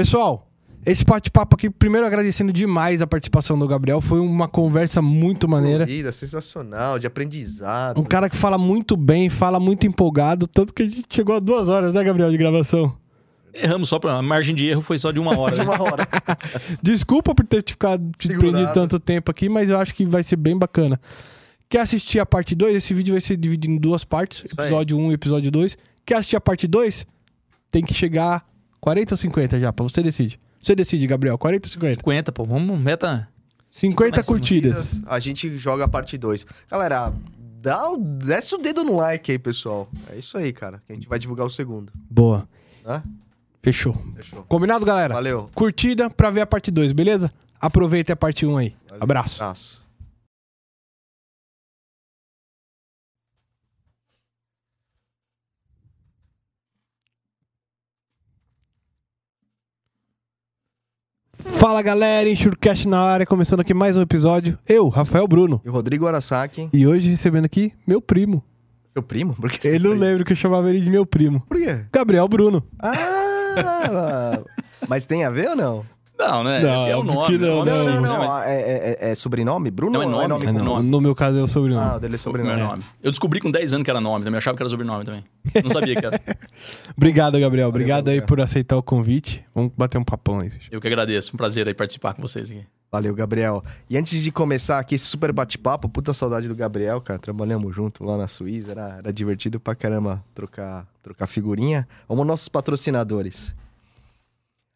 Pessoal, esse bate-papo aqui, primeiro agradecendo demais a participação do Gabriel. Foi uma conversa muito maneira. Corrida, sensacional, de aprendizado. Um cara que fala muito bem, fala muito empolgado. Tanto que a gente chegou a duas horas, né, Gabriel, de gravação. Erramos só pra. A margem de erro foi só de uma hora. de né? uma hora. Desculpa por ter te ficado te prendido tanto tempo aqui, mas eu acho que vai ser bem bacana. Quer assistir a parte 2? Esse vídeo vai ser dividido em duas partes: Isso episódio 1 um e episódio 2. Quer assistir a parte 2? Tem que chegar 40 ou 50 já, pra você decide. Você decide, Gabriel, 40 ou 50? 50, pô. Vamos, meta. 50 Máximo. curtidas. A gente joga a parte 2. Galera, dá o, desce o dedo no like aí, pessoal. É isso aí, cara. Que a gente vai divulgar o segundo. Boa. Né? Fechou. Fechou. Combinado, galera? Valeu. Curtida pra ver a parte 2, beleza? Aproveita a parte 1 um aí. Valeu. Abraço. Abraço. Fala galera, Enxurcast na área, começando aqui mais um episódio. Eu, Rafael Bruno. E o Rodrigo Arasaki. E hoje recebendo aqui meu primo. Seu primo? Por que Ele não lembra que eu chamava ele de meu primo. Por quê? Gabriel Bruno. Ah! mas tem a ver ou não? Não, né? Não, é o nome. não, é o nome Não, não, não. Mas- É, é- é sobrenome? Bruno Não, é ou nome, é nome é nome. No meu caso é o sobrenome. Ah, o dele é Meu sobrenome. nome. Eu descobri com 10 anos que era nome também. Eu achava que era sobrenome também. Não sabia que era. Obrigado, Gabriel. Obrigado aí Gabriel. por aceitar o convite. Vamos bater um papão aí. Eu que agradeço. Um prazer aí participar com vocês aqui. Valeu, Gabriel. E antes de começar aqui esse super bate-papo, puta saudade do Gabriel, cara. Trabalhamos junto lá na Suíça, era, era divertido pra caramba trocar, trocar figurinha. Vamos aos nossos patrocinadores.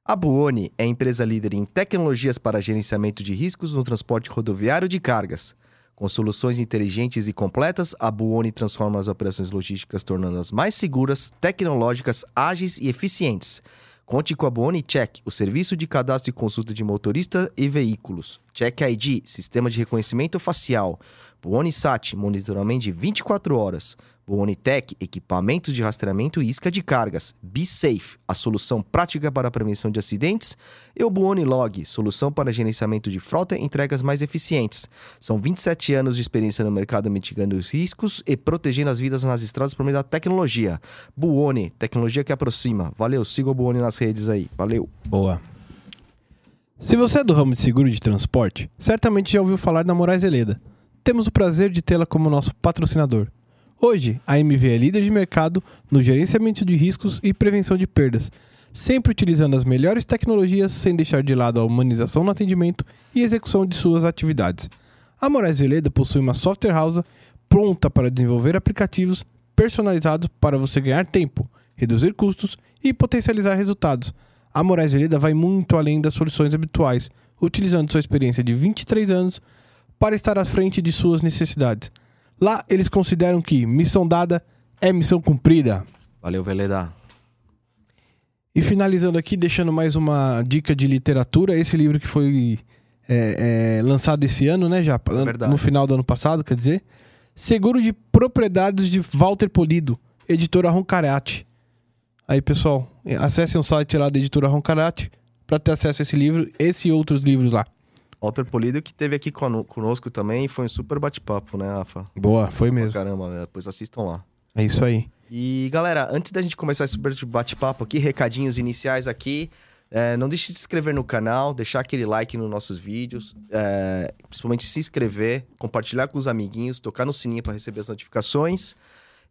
A Buoni é empresa líder em tecnologias para gerenciamento de riscos no transporte rodoviário de cargas. Com soluções inteligentes e completas, a Buoni transforma as operações logísticas, tornando-as mais seguras, tecnológicas, ágeis e eficientes. Conte com a Buoni Check, o serviço de cadastro e consulta de motorista e veículos. Check ID, sistema de reconhecimento facial. Buoni Sat, monitoramento de 24 horas. Buoni Tech, equipamentos de rastreamento e isca de cargas. Be Safe, a solução prática para a prevenção de acidentes. E o Buoni Log, solução para gerenciamento de frota e entregas mais eficientes. São 27 anos de experiência no mercado mitigando os riscos e protegendo as vidas nas estradas por meio da tecnologia. Buoni, tecnologia que aproxima. Valeu, siga o Buoni nas redes aí. Valeu. Boa. Se você é do ramo de seguro de transporte, certamente já ouviu falar da Moraes Heleda. Temos o prazer de tê-la como nosso patrocinador. Hoje, a MV é líder de mercado no gerenciamento de riscos e prevenção de perdas, sempre utilizando as melhores tecnologias sem deixar de lado a humanização no atendimento e execução de suas atividades. A Moraes Veleda possui uma software house pronta para desenvolver aplicativos personalizados para você ganhar tempo, reduzir custos e potencializar resultados. A Moraes Veleda vai muito além das soluções habituais, utilizando sua experiência de 23 anos para estar à frente de suas necessidades. Lá, eles consideram que missão dada é missão cumprida. Valeu, Veleda. E finalizando aqui, deixando mais uma dica de literatura, esse livro que foi é, é, lançado esse ano, né, já? verdade. No final do ano passado, quer dizer. Seguro de Propriedades de Walter Polido, editora Roncarate. Aí, pessoal, acessem o site lá da editora Roncarate para ter acesso a esse livro, esse e outros livros lá. Walter Polido que teve aqui cono- conosco também. Foi um super bate-papo, né, Rafa? Boa, foi mesmo. Caramba, né? depois assistam lá. É isso aí. E galera, antes da gente começar esse super bate-papo aqui, recadinhos iniciais aqui. é, não deixe de se inscrever no canal, deixar aquele like nos nossos vídeos, é, principalmente se inscrever, compartilhar com os amiguinhos, tocar no sininho para receber as notificações.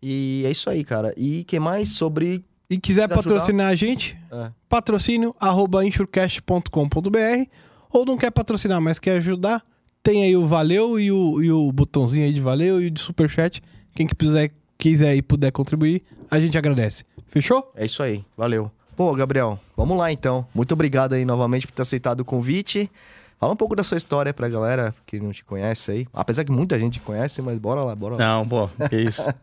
E é isso aí, cara. E que mais sobre. E quiser Quiser ajudar? patrocinar a gente, É. patrocínio arroba insurecast.com.br ou não quer patrocinar, mas quer ajudar, tem aí o valeu e o, e o botãozinho aí de valeu e o de superchat. Quem que quiser, quiser e puder contribuir, a gente agradece. Fechou? É isso aí, valeu. Pô, Gabriel, vamos lá então. Muito obrigado aí novamente por ter aceitado o convite. Fala um pouco da sua história pra galera que não te conhece aí. Apesar que muita gente te conhece, mas bora lá, bora lá. Não, pô, que isso.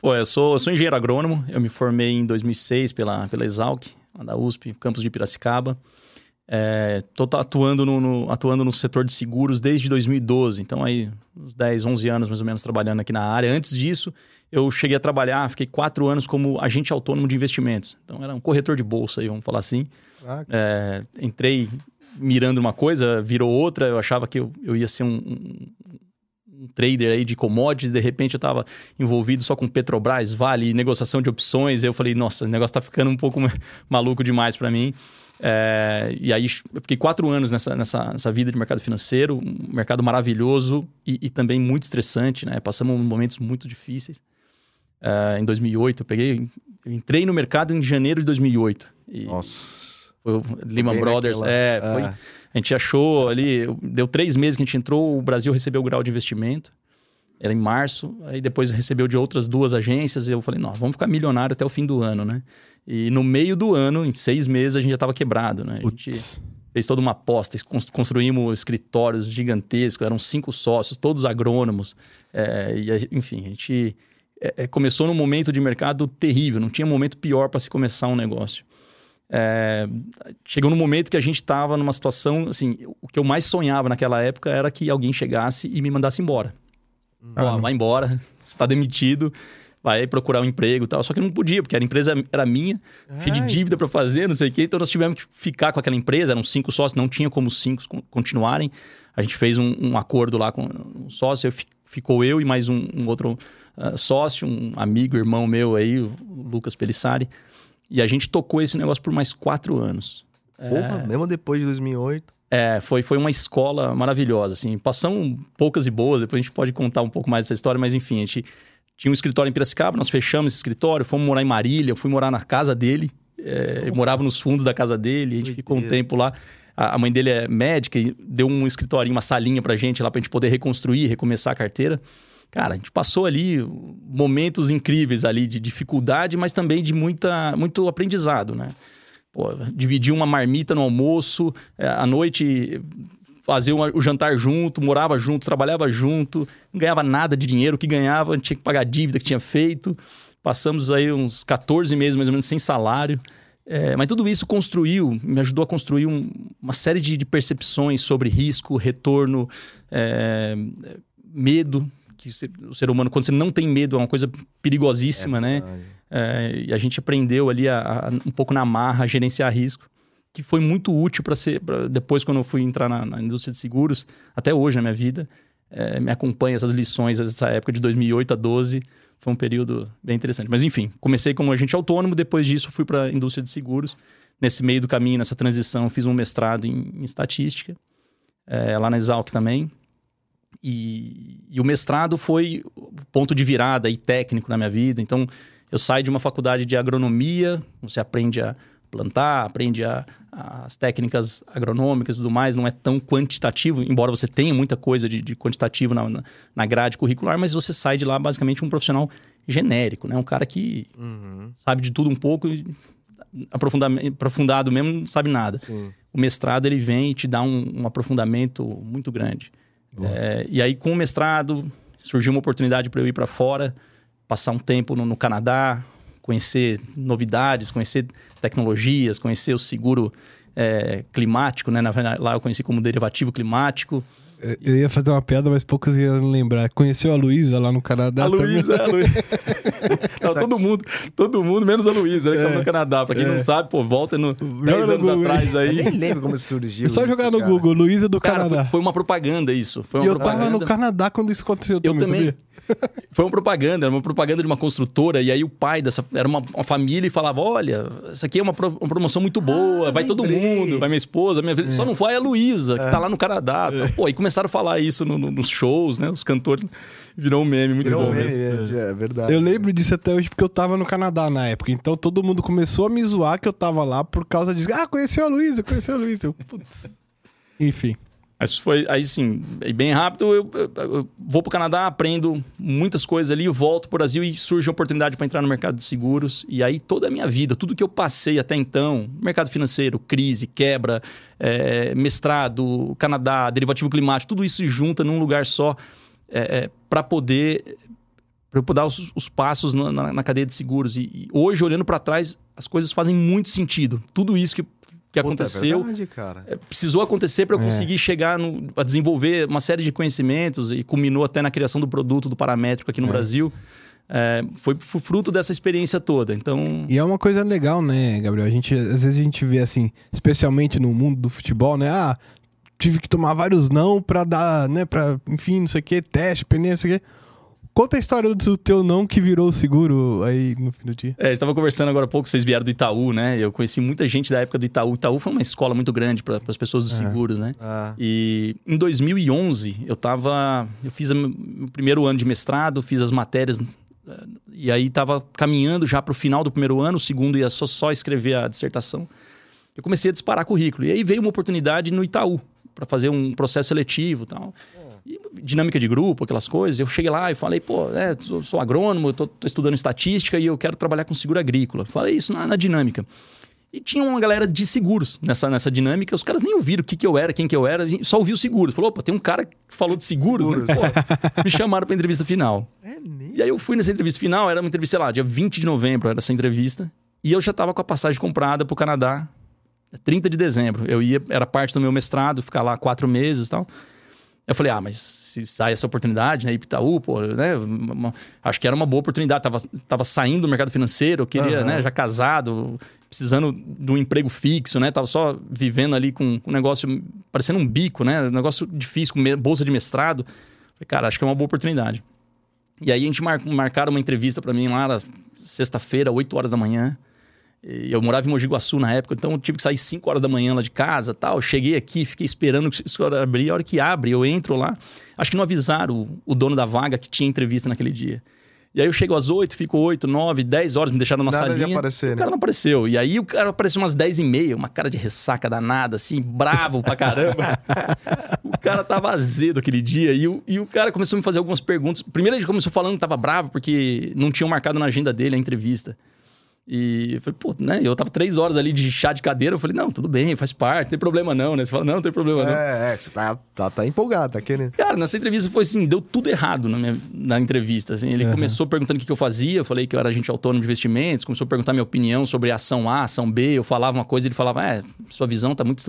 Pô, eu sou, eu sou engenheiro agrônomo. Eu me formei em 2006 pela, pela Exalc, lá da USP, campus de Piracicaba. Estou atuando no, no- atuando no setor de seguros desde 2012. Então, aí, uns 10, 11 anos mais ou menos trabalhando aqui na área. Antes disso, eu cheguei a trabalhar, fiquei quatro anos como agente autônomo de investimentos. Então, era um corretor de bolsa, aí, vamos falar assim. Ah, É, entrei mirando uma coisa, virou outra. Eu achava que eu, eu ia ser um, um- um trader aí de commodities. De repente eu estava envolvido só com Petrobras, Vale, negociação de opções. Eu falei, nossa, o negócio tá ficando um pouco ma- maluco demais para mim. É, e aí eu fiquei quatro anos nessa, nessa, nessa vida de mercado financeiro, um mercado maravilhoso e, e também muito estressante, né? Passamos momentos muito difíceis. É, em 2008, eu peguei, eu entrei no mercado em janeiro de 2008. E Nossa. Foi o Lehman Brothers. naquela- É, foi, Ah. a gente achou ali, deu três meses que a gente entrou, o Brasil recebeu o grau de investimento. Era em março, aí depois recebeu de outras duas agências. E eu falei, não, vamos ficar milionário até o fim do ano, né? E no meio do ano, em seis meses, a gente já estava quebrado, né? A gente fez toda uma aposta, cons- construímos escritórios gigantescos, eram cinco sócios, todos agrônomos. É, e, a- enfim, a gente é, é, começou num momento de mercado terrível, não tinha momento pior para se começar um negócio. É, chegou num momento que a gente estava numa situação, assim, o que eu mais sonhava naquela época era que alguém chegasse e me mandasse embora. Ó, vai embora, você está demitido, vai procurar um emprego e tal. Só que eu não podia, porque a empresa era minha, cheia de Ai. dívida para fazer, não sei o quê. Então nós tivemos que ficar com aquela empresa, eram cinco sócios, não tinha como os cinco con- continuarem. A gente fez um, um acordo lá com um sócio, eu ficou eu e mais um, um outro ah, sócio, um amigo, irmão meu aí, o Lucas Pelissari. E a gente tocou esse negócio por mais quatro anos. Porra, mesmo depois de 2008. É, foi, foi uma escola maravilhosa, assim. Passamos poucas e boas, depois a gente pode contar um pouco mais dessa história, mas enfim, a gente tinha um escritório em Piracicaba, nós fechamos esse escritório, fomos morar em Marília, eu fui morar na casa dele, é, eu morava nos fundos da casa dele, a gente ficou um Doideira. tempo lá. A, a mãe dele é médica e deu um escritório, uma salinha pra gente lá pra gente poder reconstruir, recomeçar a carteira. Cara, a gente passou ali momentos incríveis ali de dificuldade, mas também de muita, muito aprendizado, né? Pô, dividir uma marmita no almoço, é, à noite fazer uma- o jantar junto, morava junto, trabalhava junto, não ganhava nada de dinheiro, o que ganhava tinha que pagar a dívida que tinha feito. Passamos aí uns 14 meses mais ou menos sem salário. É, mas tudo isso construiu, me ajudou a construir um- uma série de, de percepções sobre risco, retorno, é, medo. Que o ser- o ser humano, quando você não tem medo, é uma coisa perigosíssima, né? Verdade. É, e a gente aprendeu ali a, a- um pouco na marra a gerenciar risco, que foi muito útil para ser. pra- depois, quando eu fui entrar na, na indústria de seguros, até hoje na minha vida, é, me acompanha essas lições dessa época de 2008 a 12. Foi um período bem interessante. Mas enfim, comecei como agente autônomo, depois disso fui para a indústria de seguros. Nesse meio do caminho, nessa transição, fiz um mestrado em, em estatística, é, lá na Exalc também. E, e o mestrado foi ponto de virada e técnico na minha vida. Então, eu saio de uma faculdade de agronomia, você aprende a plantar, aprende a- as técnicas agronômicas e tudo mais, não é tão quantitativo, embora você tenha muita coisa de, de quantitativo na, na- grade curricular, mas você sai de lá basicamente um profissional genérico, né? Um cara que Uhum. sabe de tudo um pouco e aprofundado mesmo não sabe nada Sim. o mestrado ele vem e te dá um, um aprofundamento muito grande. É, e aí, com o mestrado, surgiu uma oportunidade para eu ir para fora, passar um tempo no, no Canadá, conhecer novidades, conhecer tecnologias, conhecer o seguro é, climático, né? Na verdade, lá eu conheci como derivativo climático. Eu- Eu ia fazer uma piada, mas poucos iam lembrar. Conheceu a Luísa lá no Canadá? a Luísa, também? a Luísa. Não, todo mundo, todo mundo, menos a Luísa, né? Que é no Canadá. Pra quem não sabe, pô, volta no 10 no anos Google. atrás Eu aí. nem lembro como surgiu. É só isso, jogar no cara. Google, Luísa do Cara, Canadá. foi, foi uma propaganda isso. Foi uma E eu tava propaganda. no Canadá quando isso aconteceu Eu também, também. sabia? Foi uma propaganda, era uma propaganda de uma construtora, e aí o pai dessa. Era uma, uma família e falava: Olha, isso aqui é uma, pro- uma promoção muito boa, Ah, vai todo lembrei. mundo, vai minha esposa, minha filha. Só não vai a Luísa, que tá lá no Canadá. Pô, aí começaram a falar isso no- no- nos shows, né? Os cantores. Virou um meme muito Virou bom um meme, mesmo. é, é verdade. Eu lembro disso até hoje porque eu tava no Canadá na época. Então todo mundo começou a me zoar que eu tava lá por causa disso. Ah, conheceu a Luísa, conheceu a Luísa. Eu, putz. Enfim. Mas foi, aí sim, bem rápido, eu, eu- eu vou pro Canadá, aprendo muitas coisas ali, volto pro Brasil e surge a oportunidade para entrar no mercado de seguros. E aí toda a minha vida, tudo que eu passei até então, mercado financeiro, crise, quebra, é, mestrado, Canadá, derivativo climático, tudo isso se junta num lugar só para poder para eu dar os, os passos na, na- na cadeia de seguros. E, e hoje, olhando para trás, as coisas fazem muito sentido. Tudo isso que, que Puta, aconteceu É verdade, cara. é, precisou acontecer para eu É. conseguir chegar no, a desenvolver uma série de conhecimentos e culminou até na criação do produto do paramétrico aqui no É. Brasil. É, foi, fruto dessa experiência toda. Então, E é uma coisa legal, né, Gabriel? A gente, às vezes a gente vê assim, especialmente no mundo do futebol, né? Ah, tive que tomar vários não pra dar, né, pra, enfim, não sei o que, teste, pneu, não sei o que. Conta a história do teu não que virou o seguro aí no fim do dia. É, a gente tava conversando agora há pouco, vocês vieram do Itaú, né? Eu conheci muita gente da época do Itaú. Itaú foi uma escola muito grande para as pessoas dos seguros, né? Ah, E em 2011, eu tava. Eu fiz o meu primeiro ano de mestrado, fiz as matérias. eh, E aí tava caminhando já para o final do primeiro ano, o segundo ia só, só escrever a dissertação. Eu comecei a disparar currículo. E aí veio uma oportunidade no Itaú, para fazer um processo seletivo e tal. E dinâmica de grupo, aquelas coisas. Eu cheguei lá e falei, pô, é, sou, sou agrônomo, tô, tô estudando estatística e eu quero trabalhar com seguro agrícola. Falei isso na, na dinâmica. E tinha uma galera de seguros nessa, nessa dinâmica. Os caras nem ouviram o que, que eu era, quem que eu era, só ouviu seguros. Falou, opa, tem um cara que falou de seguros, né? Seguros. Pô, me chamaram pra entrevista final. é mesmo? E aí eu fui nessa entrevista final, era uma entrevista, sei lá, dia 20 de novembro era essa entrevista. E eu já tava com a passagem comprada pro Canadá, 30 de dezembro. Eu ia, era parte do meu mestrado, ficar lá quatro meses e tal. Eu falei, ah, mas se sai essa oportunidade, né? Itaú, pô, né? uma- acho que era uma boa oportunidade. Tava, tava saindo do mercado financeiro, eu queria, Aham. né? Já casado, precisando de um emprego fixo, né? Tava só vivendo ali com um negócio parecendo um bico, né? Um negócio difícil, com bolsa de mestrado. Falei, cara, acho que é uma boa oportunidade. E aí a gente mar, marcaram uma entrevista pra mim lá na sexta-feira, 8 horas da manhã. Eu morava em Mogi Guaçu na época, então eu tive que sair 5 horas da manhã lá de casa tal. Cheguei aqui, fiquei esperando que isso abrir. A hora que abre, eu entro lá. Acho que não avisaram o, o dono da vaga que tinha entrevista naquele dia. E aí eu chego às 8, fico 8, 9, 10 horas, me deixaram na Nada de salinha. aparecer, o né? cara não apareceu. E aí o cara apareceu umas 10 e meia, uma cara de ressaca danada, assim, bravo pra caramba. o cara tava azedo aquele dia. E o, e o cara começou a me fazer algumas perguntas. Primeiro ele começou falando que tava bravo porque não tinham marcado na agenda dele a entrevista. E eu falei, pô, né? Eu tava três horas ali de chá de cadeira. Eu falei, não, tudo bem, faz parte, não tem problema não, né? Você fala, não, não tem problema não. É, é, você tá, tá, tá empolgado, tá querendo. Cara, nessa entrevista foi assim, deu tudo errado na, minha, na entrevista. assim. ele começou perguntando o que, que eu fazia, eu falei que eu era agente autônomo de investimentos, começou a perguntar minha opinião sobre ação A, ação B, eu falava uma coisa, ele falava, é, sua visão tá muito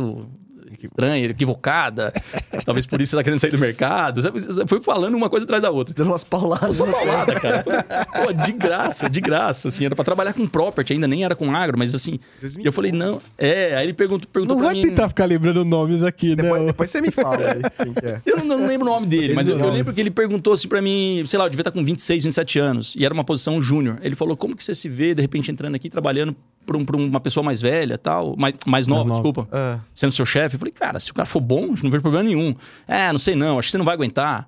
estranha, equivocada, talvez por isso você tá querendo sair do mercado. Foi falando uma coisa atrás da outra. Dando umas pauladas. Só no você. paulada, cara. Pô, de graça, de graça, assim. Era pra trabalhar com property ainda, nem era com agro, mas assim... E eu falei, não... É, aí ele perguntou, perguntou Não pra vai mim... tentar ficar lembrando nomes aqui, né? Depois, depois você me fala aí é. Eu não, não lembro o nome dele, mas eu, eu lembro que ele perguntou assim pra mim, sei lá, eu devia estar com 26, 27 anos, e era uma posição júnior. Ele falou: como que você se vê, de repente, entrando aqui, trabalhando pra, um- pra uma pessoa mais velha tal, mais, mais nova, nova. desculpa, Ah, sendo seu chefe? Eu falei, cara, se o cara for bom, não vejo problema nenhum. É, não sei não, acho que você não vai aguentar.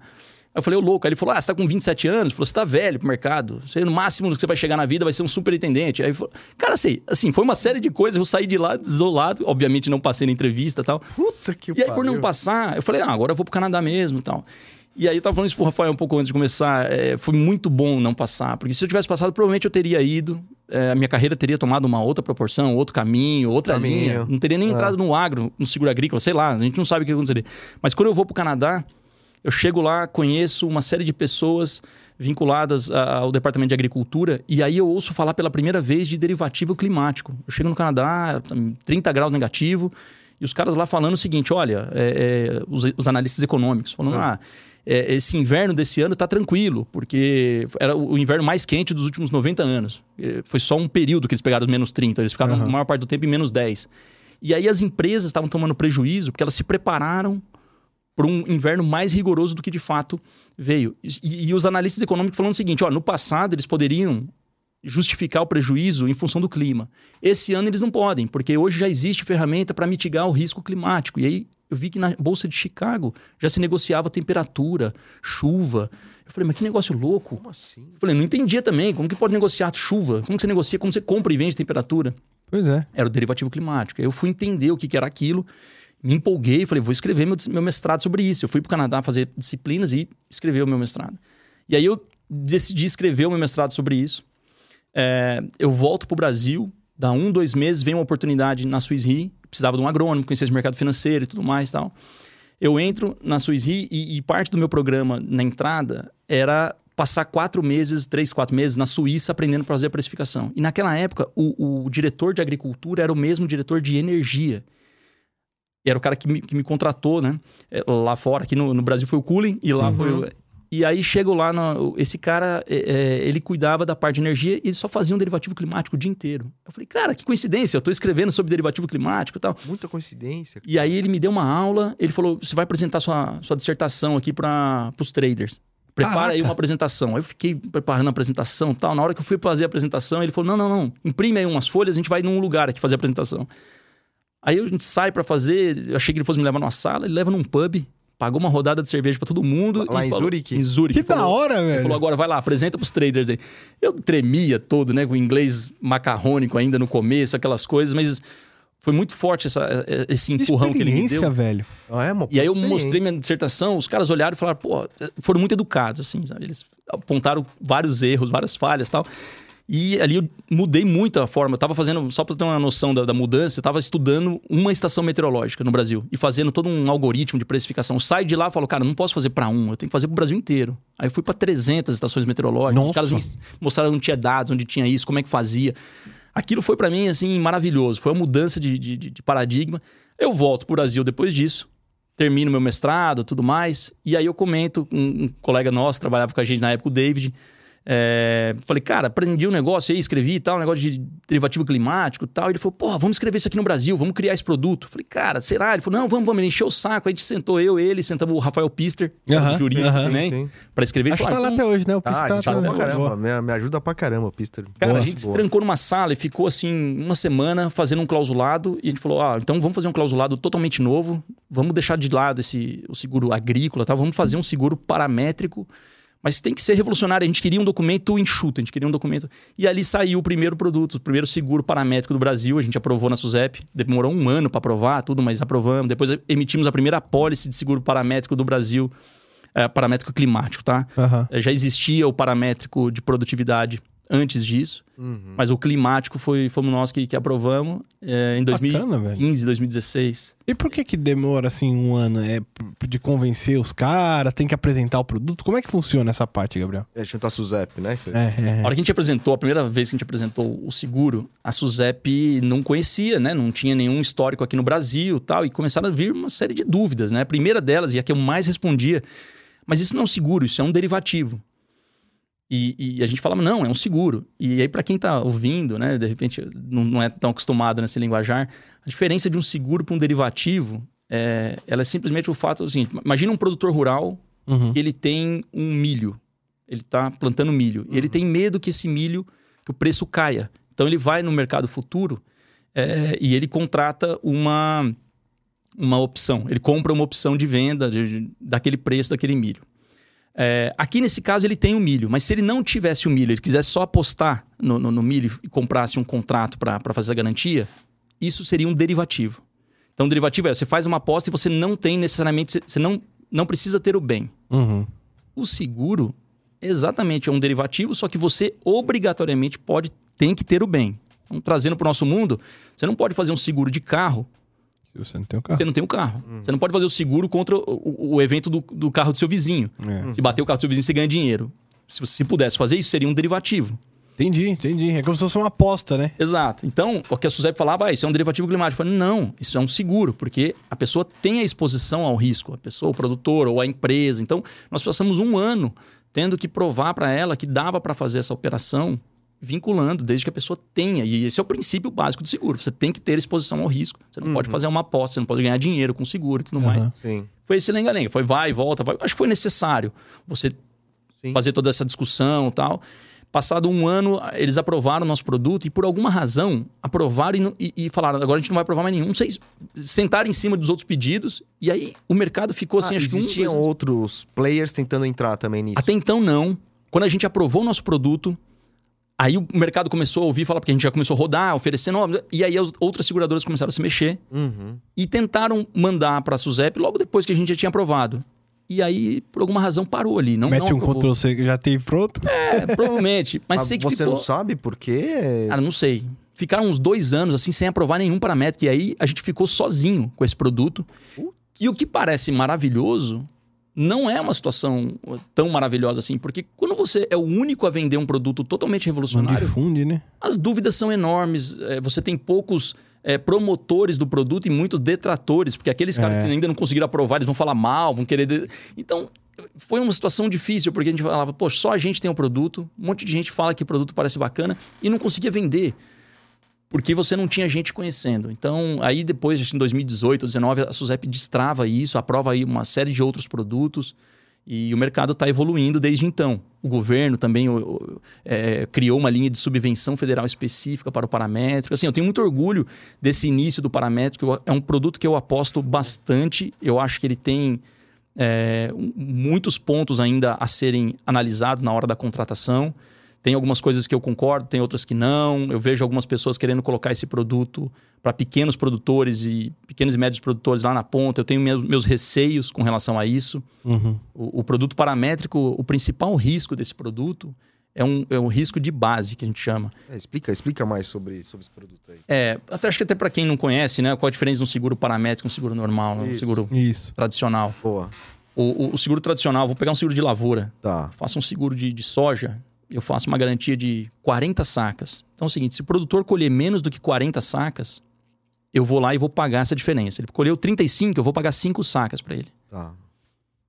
Aí eu falei, ô louco. Aí ele falou: Ah, você tá com 27 anos? Ele falou: Você tá velho pro mercado. Você, no máximo que você vai chegar na vida vai ser um superintendente. Aí eu falei, cara, assim, assim, foi uma série de coisas. Eu saí de lá desolado. Obviamente não passei na entrevista e tal. puta que E aí, por não passar, eu falei, ah, agora eu vou pro Canadá mesmo e tal. E aí eu tava falando isso pro Rafael um pouco antes de começar. é, foi muito bom não passar. Porque se eu tivesse passado, provavelmente eu teria ido. é, a minha carreira teria tomado uma outra proporção, outro caminho, outra Caminho. linha. Não teria nem Ah. entrado no agro, no seguro agrícola, sei lá. A gente não sabe o que aconteceria. Mas quando eu vou pro Canadá, eu chego lá, conheço uma série de pessoas vinculadas ao Departamento de Agricultura e aí eu ouço falar pela primeira vez de derivativo climático. Eu chego no Canadá, 30 graus negativo, e os caras lá falando o seguinte, olha, é, é, os, os analistas econômicos, falando, ah, é, esse inverno desse ano tá tranquilo, porque era o inverno mais quente dos últimos 90 anos. É, Foi só um período que eles pegaram menos 30, eles ficaram a maior parte do tempo em menos 10. E aí as empresas estavam tomando prejuízo porque elas se prepararam para um inverno mais rigoroso do que de fato veio. E, e os analistas econômicos falando o seguinte: ó, no passado eles poderiam justificar o prejuízo em função do clima. Esse ano eles não podem, porque hoje já existe ferramenta para mitigar o risco climático. E aí eu vi que na Bolsa de Chicago já se negociava temperatura, chuva. Eu falei, mas que negócio louco. Como assim? Eu falei, não entendia também. Como que pode negociar chuva? Como que você negocia? Como você compra e vende temperatura? Pois é. era o derivativo climático. Aí eu fui entender o que, que era aquilo, me empolguei, falei, vou escrever meu, meu mestrado sobre isso. Eu fui para o Canadá fazer disciplinas e escrever o meu mestrado. E aí eu decidi escrever o meu mestrado sobre isso. É, eu volto para o Brasil, dá um, dois meses, vem uma oportunidade na Swiss Re, precisava de um agrônomo, conhecer o mercado financeiro e tudo mais e tal. Eu entro na Swiss Re e, e parte do meu programa na entrada era passar quatro meses, três, quatro meses na Suíça aprendendo a fazer a precificação. E naquela época, o, o diretor de agricultura era o mesmo diretor de energia. Era o cara que me, que me contratou, né? É, Lá fora, aqui no, no Brasil foi o Cooling e lá foi o... E aí chego lá, no- esse cara, é, é, ele cuidava da parte de energia e ele só fazia um derivativo climático o dia inteiro. Eu falei, cara, que coincidência, eu tô escrevendo sobre derivativo climático e tal. Muita coincidência. E aí ele me deu uma aula, ele falou: você vai apresentar sua, sua dissertação aqui para os traders. Prepara Caraca. aí uma apresentação. Aí eu fiquei preparando a apresentação e tal. Na hora que eu fui fazer a apresentação, ele falou: não, não, não, imprime aí umas folhas, a gente vai num lugar aqui fazer a apresentação. Aí a gente sai pra fazer, eu achei que ele fosse me levar numa sala, ele leva num pub, pagou uma rodada de cerveja pra todo mundo. Lá e em falou- Zurique? Em Zurique. Que da Falou- hora, ele velho. falou, agora vai lá, apresenta pros traders aí. Eu tremia todo, né? Com o inglês macarrônico ainda no começo, aquelas coisas, mas foi muito forte essa- esse empurrão que ele me Experiência, deu. velho. Ah, é uma E aí eu mostrei minha dissertação, os caras olharam e falaram, pô, foram muito educados, assim, sabe? Eles apontaram vários erros, várias falhas e tal. E ali eu mudei muito a forma. Eu tava fazendo, só pra ter uma noção da, da mudança, eu tava estudando uma estação meteorológica no Brasil e fazendo todo um algoritmo de precificação. Eu saio de lá e falo, cara, não posso fazer pra um, eu tenho que fazer pro Brasil inteiro. Aí eu fui pra 300 estações meteorológicas, Nossa. os caras me mostraram onde tinha dados, onde tinha isso, como é que fazia. Aquilo foi pra mim, assim, maravilhoso. Foi uma mudança de, de, de- paradigma. Eu volto pro Brasil depois disso, termino meu mestrado, tudo mais. E aí eu comento com um colega nosso, trabalhava com a gente na época, o David. É, falei, cara, aprendi um negócio aí, escrevi e tal, um negócio de derivativo climático e tal. Ele falou, porra, vamos escrever isso aqui no Brasil, vamos criar esse produto. Falei, cara, será? Ele falou, não, vamos, vamos. Ele encheu o saco. Aí a gente sentou eu, ele, sentamos o Rafael Pister, Aham, do jurídico aham. também, Sim, sim. pra escrever. Acho que falou, tá "Ah, lá então até hoje, né? O Tá, gente tá, tá pra caramba. Me, me ajuda pra caramba, Pister. Cara, Boa, a gente se boa. trancou numa sala e ficou assim uma semana fazendo um clausulado e a gente falou: "Ah, então vamos fazer um clausulado totalmente novo, vamos deixar de lado esse o seguro agrícola, tá? Vamos fazer um seguro paramétrico, mas tem que ser revolucionário. A gente queria um documento enxuto, a gente queria um documento. E ali saiu o primeiro produto, o primeiro seguro paramétrico do Brasil, a gente aprovou na SUSEP, demorou um ano para aprovar tudo, mas aprovamos. Depois emitimos a primeira apólice de seguro paramétrico do Brasil, é, paramétrico climático, tá? Aham. Já existia o paramétrico de produtividade antes disso, Uhum. mas o climático foi, fomos nós que, que aprovamos é, em Bacana, 2015, 2016. E por que que demora, assim, um ano? É de convencer os caras? Tem que apresentar o produto? Como é que funciona essa parte, Gabriel? É junto a Suzep, né? Aí. É, é, A é. hora que a gente apresentou, a primeira vez que a gente apresentou o seguro, a SUSEP não conhecia, né? Não tinha nenhum histórico aqui no Brasil e tal. E começaram a vir uma série de dúvidas, né? A primeira delas, e a que eu mais respondia, mas isso não é um seguro, isso é um derivativo. E, e a gente falava, não, é um seguro. E aí, para quem tá ouvindo, né? De repente não, não é tão acostumado nesse linguajar, a diferença de um seguro para um derivativo, é, ela é simplesmente o fato, assim, imagina um produtor rural Uhum. que ele tem um milho. Ele está plantando milho. E ele tem medo que esse milho, que o preço caia. Então ele vai no mercado futuro é, e ele contrata uma, uma opção. Ele compra uma opção de venda de- de- daquele preço daquele milho. É, aqui nesse caso ele tem o milho, mas se ele não tivesse o milho, ele quisesse só apostar no, no- no milho e comprasse um contrato para fazer a garantia, isso seria um derivativo. Então, o derivativo é você faz uma aposta e você não tem necessariamente, você- você não, não precisa ter o bem. Uhum. O seguro, exatamente, é um derivativo, só que você obrigatoriamente pode, tem que ter o bem. Então, trazendo para o nosso mundo, você não pode fazer um seguro de carro Se você não tem o se carro. você não tem um carro. Você não pode fazer o seguro contra o, o- o evento do, do carro do seu vizinho. É. Se bater o carro do seu vizinho, você ganha dinheiro. Se você se pudesse fazer isso, seria um derivativo. Entendi, entendi. É como se fosse uma aposta, né? Exato. Então, o que a Suzep falava, ah, isso é um derivativo climático. Eu falei, não, isso é um seguro, porque a pessoa tem a exposição ao risco, a pessoa, o produtor ou a empresa. Então, nós passamos um ano tendo que provar para ela que dava para fazer essa operação vinculando, desde que a pessoa tenha. E esse é o princípio básico do seguro. Você tem que ter exposição ao risco. Você não pode fazer uma aposta, você não pode ganhar dinheiro com seguro e tudo mais. Aham. Sim, Foi esse lenga-lenga. Foi vai e volta. Vai. Acho que foi necessário você sim. fazer toda essa discussão e tal. Passado um ano, eles aprovaram o nosso produto e, por alguma razão, aprovaram e, e- e falaram: agora a gente não vai aprovar mais nenhum. Não sei, sentaram em cima dos outros pedidos e aí o mercado ficou assim, Ah, acho que um, existiam dois- outros players tentando entrar também nisso. Até então, não. Quando a gente aprovou o nosso produto, aí o mercado começou a ouvir falar, porque a gente já começou a rodar, oferecendo, e aí as outras seguradoras começaram a se mexer Uhum. e tentaram mandar para a Suzep logo depois que a gente já tinha aprovado. E aí, por alguma razão, parou ali. Não, Mete não um. Ctrl C que já tem pronto. É, provavelmente. Mas, Mas sei que você ficou... não sabe por quê? Cara, não sei. Ficaram uns dois anos assim sem aprovar nenhum paramétrico. E aí a gente ficou sozinho com esse produto. Uh. E o que parece maravilhoso não é uma situação tão maravilhosa assim. Porque quando você é o único a vender um produto totalmente Não revolucionário, difunde, né? as dúvidas são enormes. É, Você tem poucos é, promotores do produto e muitos detratores, porque aqueles caras É. que ainda não conseguiram aprovar, eles vão falar mal, vão querer. de- Então, foi uma situação difícil, porque a gente falava, pô, só a gente tem o produto, um monte de gente fala que o produto parece bacana e não conseguia vender. Porque você não tinha gente conhecendo. Então, aí depois, acho que em 2018, 2019, a Suzep destrava isso, aprova aí uma série de outros produtos. E o mercado está evoluindo desde então. O governo também é, criou uma linha de subvenção federal específica para o paramétrico. Assim, eu tenho muito orgulho desse início do paramétrico. É um produto que eu aposto bastante. Eu acho que ele tem é, muitos pontos ainda a serem analisados na hora da contratação. Tem algumas coisas que eu concordo, tem outras que não. Eu vejo algumas pessoas querendo colocar esse produto para pequenos produtores e pequenos e médios produtores lá na ponta. Eu tenho meus receios com relação a isso. Uhum. O, o, produto paramétrico, o principal risco desse produto é um, é um risco de base, que a gente chama. É, explica, explica mais sobre, sobre esse produto aí. É, até, acho que até para quem não conhece, né? Qual a diferença de um seguro paramétrico e um seguro normal, né? um seguro isso. tradicional. Boa. O, o, o, seguro tradicional, vou pegar um seguro de lavoura. Tá. Faço um seguro de, de soja, eu faço uma garantia de 40 sacas. Então é o seguinte: se o produtor colher menos do que 40 sacas, eu vou lá e vou pagar essa diferença. Ele colheu 35, eu vou pagar 5 sacas para ele. Tá.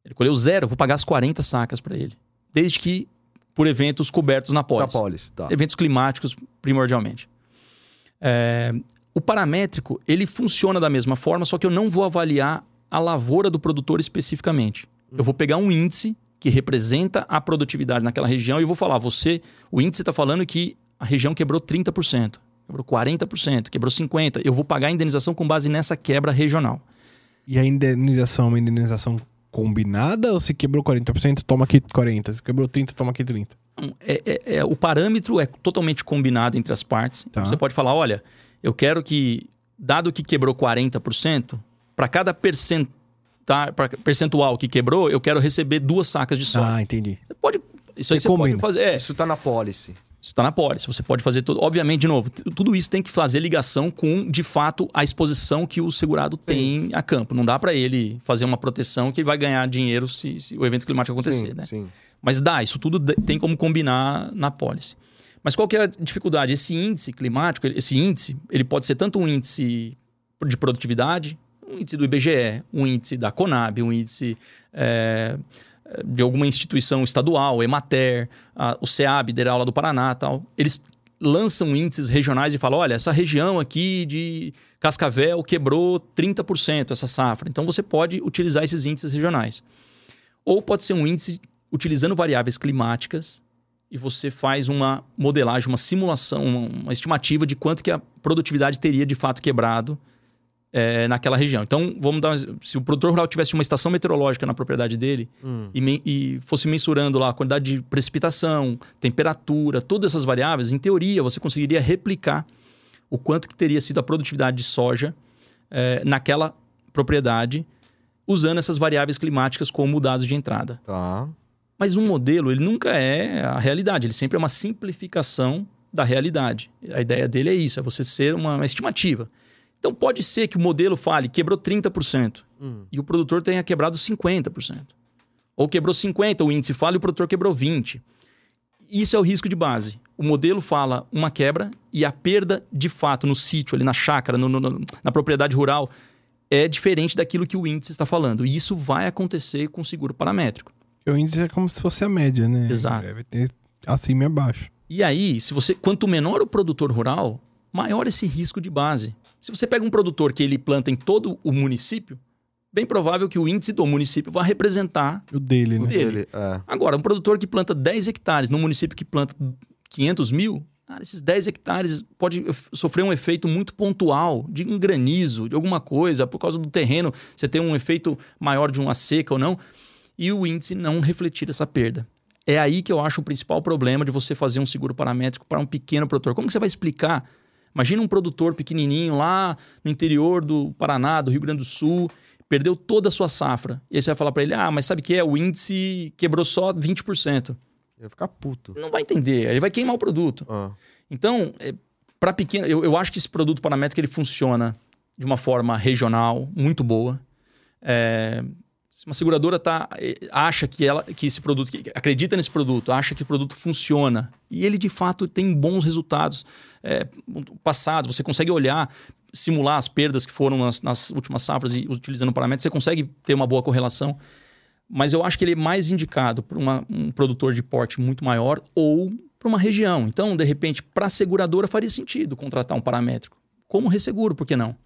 Ele colheu zero, eu vou pagar as 40 sacas para ele. Desde que por eventos cobertos na pólice. Na pólice, tá. Eventos climáticos, primordialmente. É, o paramétrico, ele funciona da mesma forma, só que eu não vou avaliar a lavoura do produtor especificamente. Hum. Eu vou pegar um índice que representa a produtividade naquela região e vou falar, você, o índice está falando que a região quebrou 30%, quebrou 40%, quebrou 50%. Eu vou pagar a indenização com base nessa quebra regional. E a indenização é uma indenização combinada ou se quebrou 40%, toma aqui 40%, se quebrou 30%, toma aqui 30%? É, é, é, o parâmetro é totalmente combinado entre as partes. Então tá. você pode falar, olha, eu quero que, dado que quebrou 40%, para cada percentual tá, percentual que quebrou, eu quero receber duas sacas de soja. Ah, entendi. Você pode, isso aí você, você pode fazer. É, isso está na pólice. Isso está na pólice. Você pode fazer tudo. Obviamente, de novo, tudo isso tem que fazer ligação com, de fato, a exposição que o segurado Sim. tem a campo. Não dá para ele fazer uma proteção que ele vai ganhar dinheiro se, se o evento climático acontecer, sim, né? Sim. Mas dá, isso tudo tem como combinar na pólice. Mas qual que é a dificuldade? Esse índice climático, esse índice, ele pode ser tanto um índice de produtividade, um índice do IBGE, um índice da Conab, um índice é, de alguma instituição estadual, Emater, a, o SEAB, da aula do Paraná tal. Eles lançam índices regionais e falam: olha, essa região aqui de Cascavel quebrou 30% essa safra. Então você pode utilizar esses índices regionais. Ou pode ser um índice utilizando variáveis climáticas e você faz uma modelagem, uma simulação, uma, uma estimativa de quanto que a produtividade teria de fato quebrado é, naquela região. Então, vamos dar. Se o produtor rural tivesse uma estação meteorológica na propriedade dele hum. e, e, fosse mensurando lá a quantidade de precipitação, temperatura, todas essas variáveis, em teoria você conseguiria replicar o quanto que teria sido a produtividade de soja é, naquela propriedade, usando essas variáveis climáticas como dados de entrada. Tá. Mas um modelo, ele nunca é a realidade, ele sempre é uma simplificação da realidade. A ideia dele é isso, é você ser uma, uma estimativa. Então pode ser que o modelo fale quebrou 30% hum. e o produtor tenha quebrado 50%. Ou quebrou 50%, o índice fala e o produtor quebrou 20%. Isso é o risco de base. O modelo fala uma quebra e a perda de fato no sítio, ali na chácara, no, no, na propriedade rural, é diferente daquilo que o índice está falando. E isso vai acontecer com o seguro paramétrico. O índice é como se fosse a média, né? Exato. Deve ter acima e abaixo. E aí, se você quanto menor o produtor rural, maior esse risco de base. Se você pega um produtor que ele planta em todo o município, bem provável que o índice do município vá representar o dele, né? O dele. É. Agora, um produtor que planta 10 hectares num município que planta 500 mil, cara, esses 10 hectares pode sofrer um efeito muito pontual de um granizo, de alguma coisa, por causa do terreno, você tem um efeito maior de uma seca ou não, e o índice não refletir essa perda. É aí que eu acho o principal problema de você fazer um seguro paramétrico para um pequeno produtor. Como que você vai explicar Imagina um produtor pequenininho lá no interior do Paraná, do Rio Grande do Sul, perdeu toda a sua safra. E aí você vai falar para ele: ah, mas sabe o que é? O índice quebrou só 20%. Ele vai ficar puto. Não vai entender, ele vai queimar o produto. Ah. Então, é, para pequeno, eu, eu acho que esse produto paramétrico ele funciona de uma forma regional muito boa. É, se uma seguradora tá, eh, acha que, ela, que esse produto, que acredita nesse produto, acha que o produto funciona e ele de fato tem bons resultados é, passado, você consegue olhar, simular as perdas que foram nas, nas últimas safras e utilizando parâmetros, você consegue ter uma boa correlação. Mas eu acho que ele é mais indicado para um produtor de porte muito maior ou para uma região. Então, de repente, para a seguradora faria sentido contratar um paramétrico. Como resseguro, por que não?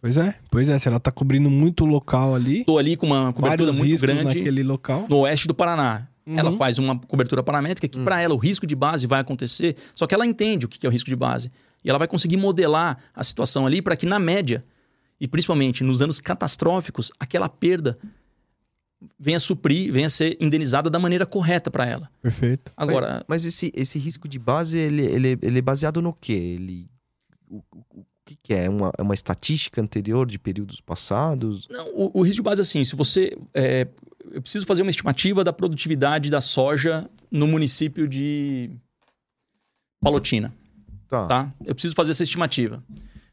Pois é, pois é. Se ela tá cobrindo muito local ali, Estou ali com uma cobertura muito grande naquele local. no oeste do Paraná. Uhum. Ela faz uma cobertura paramétrica que, para ela, o risco de base vai acontecer, só que ela entende o que que é o risco de base. E ela vai conseguir modelar a situação ali para que, na média, e principalmente nos anos catastróficos, aquela perda venha suprir, venha ser indenizada da maneira correta para ela. Perfeito. Agora, Mas esse, esse risco de base, ele, ele, ele é baseado no quê? Ele. O, o que, que é? Uma, é uma estatística anterior de períodos passados? Não, o, o risco de base é assim, se você... é, eu preciso fazer uma estimativa da produtividade da soja no município de Palotina, Tá. tá? Eu preciso fazer essa estimativa.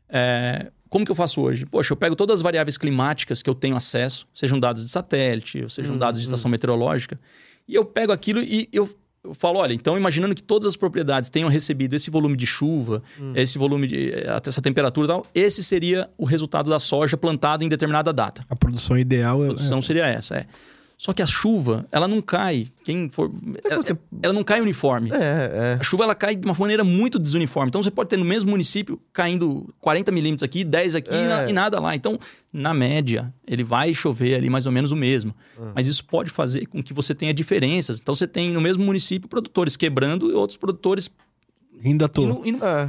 É, como que eu faço hoje? Poxa, eu pego todas as variáveis climáticas que eu tenho acesso, sejam dados de satélite, ou sejam Hum, dados de hum. estação meteorológica, e eu pego aquilo e eu, eu falo, olha, então imaginando que todas as propriedades tenham recebido esse volume de chuva, Hum. esse volume de... eh, essa temperatura e tal, esse seria o resultado da soja plantada em determinada data. A produção ideal A é. produção seria essa, é. Só que a chuva, ela não cai. Quem for. Ela, você- ela não cai uniforme. É, é. A chuva ela cai de uma maneira muito desuniforme. Então você pode ter no mesmo município caindo 40 milímetros aqui, 10 aqui É. e na- e nada lá. Então, na média, ele vai chover ali mais ou menos o mesmo. Uhum. Mas isso pode fazer com que você tenha diferenças. Então você tem no mesmo município produtores quebrando e outros produtores. Rindo à toa.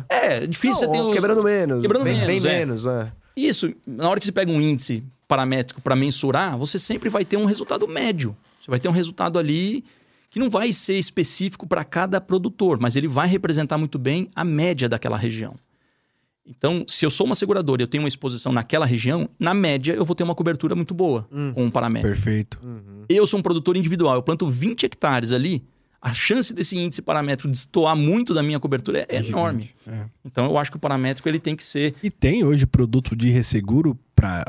É. É, é difícil Não, você ter. os- Quebrando menos. Quebrando bem, menos, Bem é. menos, é. Isso, na hora que você pega um índice paramétrico para mensurar, você sempre vai ter um resultado médio. Você vai ter um resultado ali que não vai ser específico para cada produtor, mas ele vai representar muito bem a média daquela região. Então, se eu sou uma seguradora e eu tenho uma exposição naquela região, na média eu vou ter uma cobertura muito boa Hum. com um paramétrico. Perfeito. Uhum. Eu sou um produtor individual, eu planto 20 hectares ali, a chance desse índice paramétrico destoar muito da minha cobertura é, enorme. É. Então, eu acho que o paramétrico ele tem que ser E tem hoje produto de resseguro pra,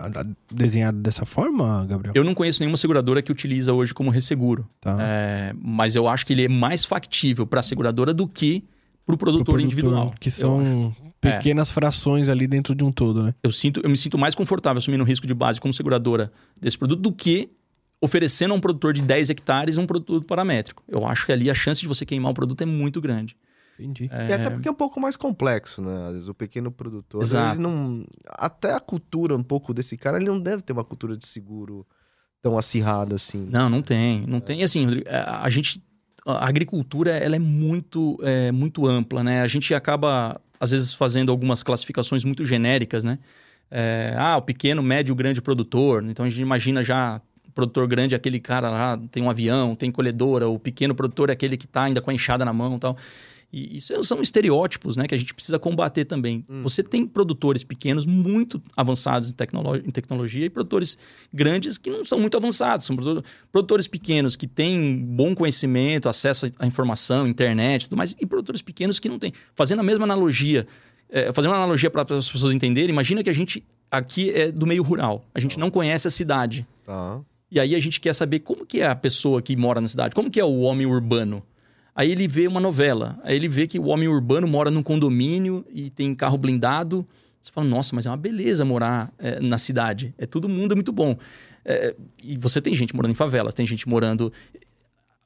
desenhado dessa forma, Gabriel? Eu não conheço nenhuma seguradora que utiliza hoje como resseguro. Tá. É, mas eu acho que ele é mais factível para a seguradora do que para o Pro produtor, produtor, individual. Que são acho. pequenas frações ali dentro de um todo, né? Eu, sinto, eu me sinto mais confortável assumindo o risco de base como seguradora desse produto do que oferecendo a um produtor de 10 hectares um produto paramétrico. Eu acho que ali a chance de você queimar o produto é muito grande. Entendi. É, E até porque é um pouco mais complexo, né? Às vezes o pequeno produtor, Exato. ele não... Até a cultura um pouco desse cara, ele não deve ter uma cultura de seguro tão acirrada assim. Não, não tem. Não tem. E assim, Rodrigo, a a gente. A agricultura ela é muito, é, muito ampla, né? A gente acaba, às vezes, fazendo algumas classificações muito genéricas, né? É, ah, o pequeno, médio, grande produtor. Então a gente imagina já. Produtor grande é aquele cara lá, tem um avião, tem colhedora. O pequeno produtor é aquele que está ainda com a enxada na mão e tal. E isso são estereótipos, né? Que a gente precisa combater também. Você tem produtores pequenos muito avançados em, tecnolo- em tecnologia e produtores grandes que não são muito avançados. São produ- produtores pequenos que têm bom conhecimento, acesso à informação, internet e tudo mais. E produtores pequenos que não têm. Fazendo a mesma analogia, é, fazendo uma analogia para as pessoas entenderem, imagina que a gente aqui é do meio rural. A gente não conhece a cidade. Tá. E aí a gente quer saber como que é a pessoa que mora na cidade, como que é o homem urbano. Aí ele vê uma novela, aí ele vê que o homem urbano mora num condomínio e tem carro blindado. Você fala, nossa, mas é uma beleza morar é, na cidade. É todo mundo é muito bom. É, e você tem gente morando em favelas, tem gente morando.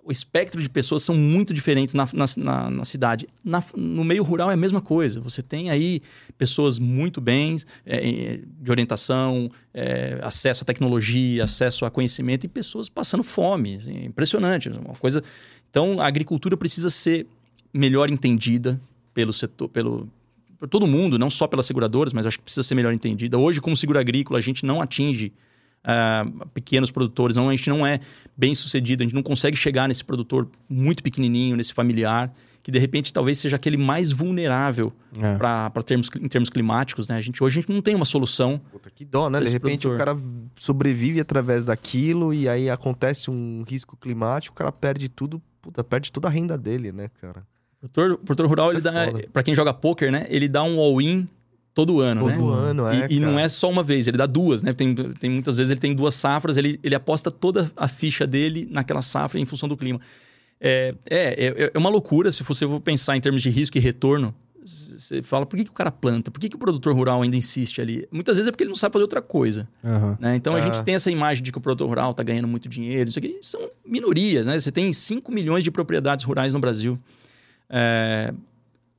O espectro de pessoas são muito diferentes na, na, na- na cidade. No meio rural é a mesma coisa. Você tem aí pessoas muito bens é, de orientação, é, acesso à tecnologia, acesso a conhecimento e pessoas passando fome. assim, é impressionante. Uma coisa. Então, a agricultura precisa ser melhor entendida pelo setor, pelo por todo mundo, não só pelas seguradoras, mas acho que precisa ser melhor entendida. Hoje, como seguro agrícola, a gente não atinge ah, pequenos produtores, não, a gente não é bem sucedido, a gente não consegue chegar nesse produtor muito pequenininho, nesse familiar, que de repente talvez seja aquele mais vulnerável É. para termos, em termos climáticos. Né? A gente, hoje a gente não tem uma solução. Puta, que dó, né? De repente o produtor. cara sobrevive através daquilo e aí acontece um risco climático, o cara perde tudo, puta, perde toda a renda dele, né, cara? O produtor, o produtor rural, Isso ele é dá, para quem joga poker, né? Ele dá um all-in todo ano, né? Todo ano, é. E, e não é só uma vez, ele dá duas, né? Tem, tem muitas vezes ele tem duas safras, ele, ele aposta toda a ficha dele naquela safra em função do clima. É, é, é, é uma loucura se você for pensar em termos de risco e retorno. Você fala, por que, que o cara planta? Por que, que o produtor rural ainda insiste ali? Muitas vezes é porque ele não sabe fazer outra coisa. Aham. né? Então a Ah. gente tem essa imagem de que o produtor rural está ganhando muito dinheiro, isso aqui são minorias, né? Você tem 5 milhões de propriedades rurais no Brasil. É,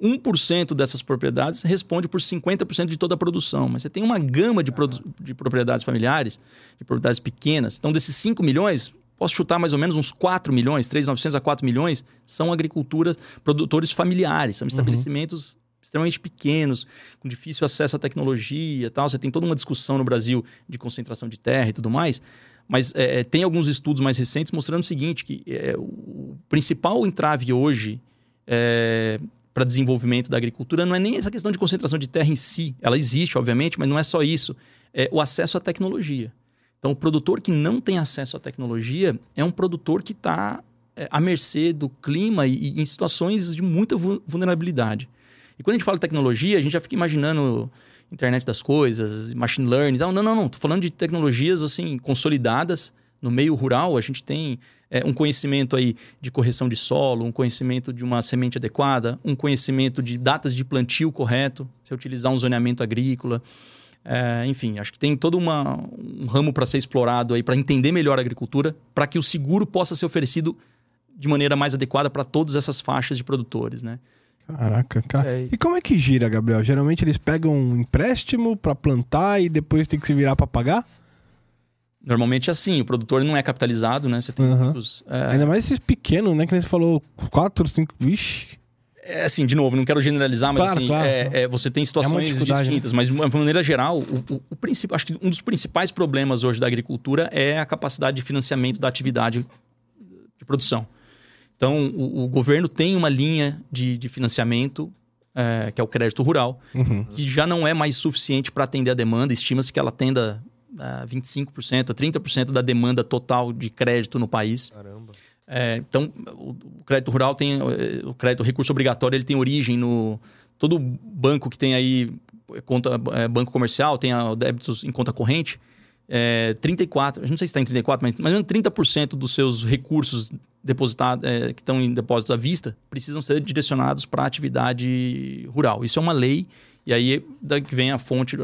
1% dessas propriedades responde por 50% de toda a produção. Mas você tem uma gama de, de propriedades familiares, de propriedades pequenas. Então, desses 5 milhões, posso chutar mais ou menos uns 4 milhões, 3,900 a 4 milhões, são agriculturas, produtores familiares, são estabelecimentos uhum. extremamente pequenos, com difícil acesso à tecnologia e tal. Você tem toda uma discussão no Brasil de concentração de terra e tudo mais. Mas é, é tem alguns estudos mais recentes mostrando o seguinte, que é, o principal entrave hoje é, para desenvolvimento da agricultura não é nem essa questão de concentração de terra em si. Ela existe, obviamente, mas não é só isso. É o acesso à tecnologia. Então, o produtor que não tem acesso à tecnologia é um produtor que está é, à mercê do clima e, e, em situações de muita vulnerabilidade. E quando a gente fala tecnologia, a gente já fica imaginando internet das coisas, machine learning. Não, não, não. Estou falando de tecnologias assim consolidadas no meio rural. A gente tem é, um conhecimento aí de correção de solo, um conhecimento de uma semente adequada, um conhecimento de datas de plantio correto, se utilizar um zoneamento agrícola. É, enfim, acho que tem todo uma, um ramo para ser explorado aí para entender melhor a agricultura, para que o seguro possa ser oferecido de maneira mais adequada para todas essas faixas de produtores, né? Caraca, cara. É. E como é que gira, Gabriel? Geralmente eles pegam um empréstimo para plantar e depois tem que se virar para pagar? Normalmente é assim, o produtor não é capitalizado, né? Você tem uhum. muitos. É... Ainda mais esses pequenos, né? Que você falou, quatro, cinco. Vixe. É assim, de novo, não quero generalizar, mas claro, assim, claro, é, é, você tem situações é distintas. Né? Mas, de uma maneira geral, o, o, o princípio, acho que um dos principais problemas hoje da agricultura é a capacidade de financiamento da atividade de produção. Então, o, o governo tem uma linha de, de financiamento, é, que é o crédito rural, uhum. que já não é mais suficiente para atender a demanda. Estima-se que ela atenda a 25%, a 30% da demanda total de crédito no país. Caramba. É, então, o, crédito rural tem. O crédito recurso obrigatório ele tem origem no. Todo banco que tem aí conta é, banco comercial tem a, débitos em conta corrente. É, 34, não sei se está em 34, mas mais ou menos 30% dos seus recursos depositados, é, que estão em depósitos à vista precisam ser direcionados para a atividade rural. Isso é uma lei e aí daí que vem a fonte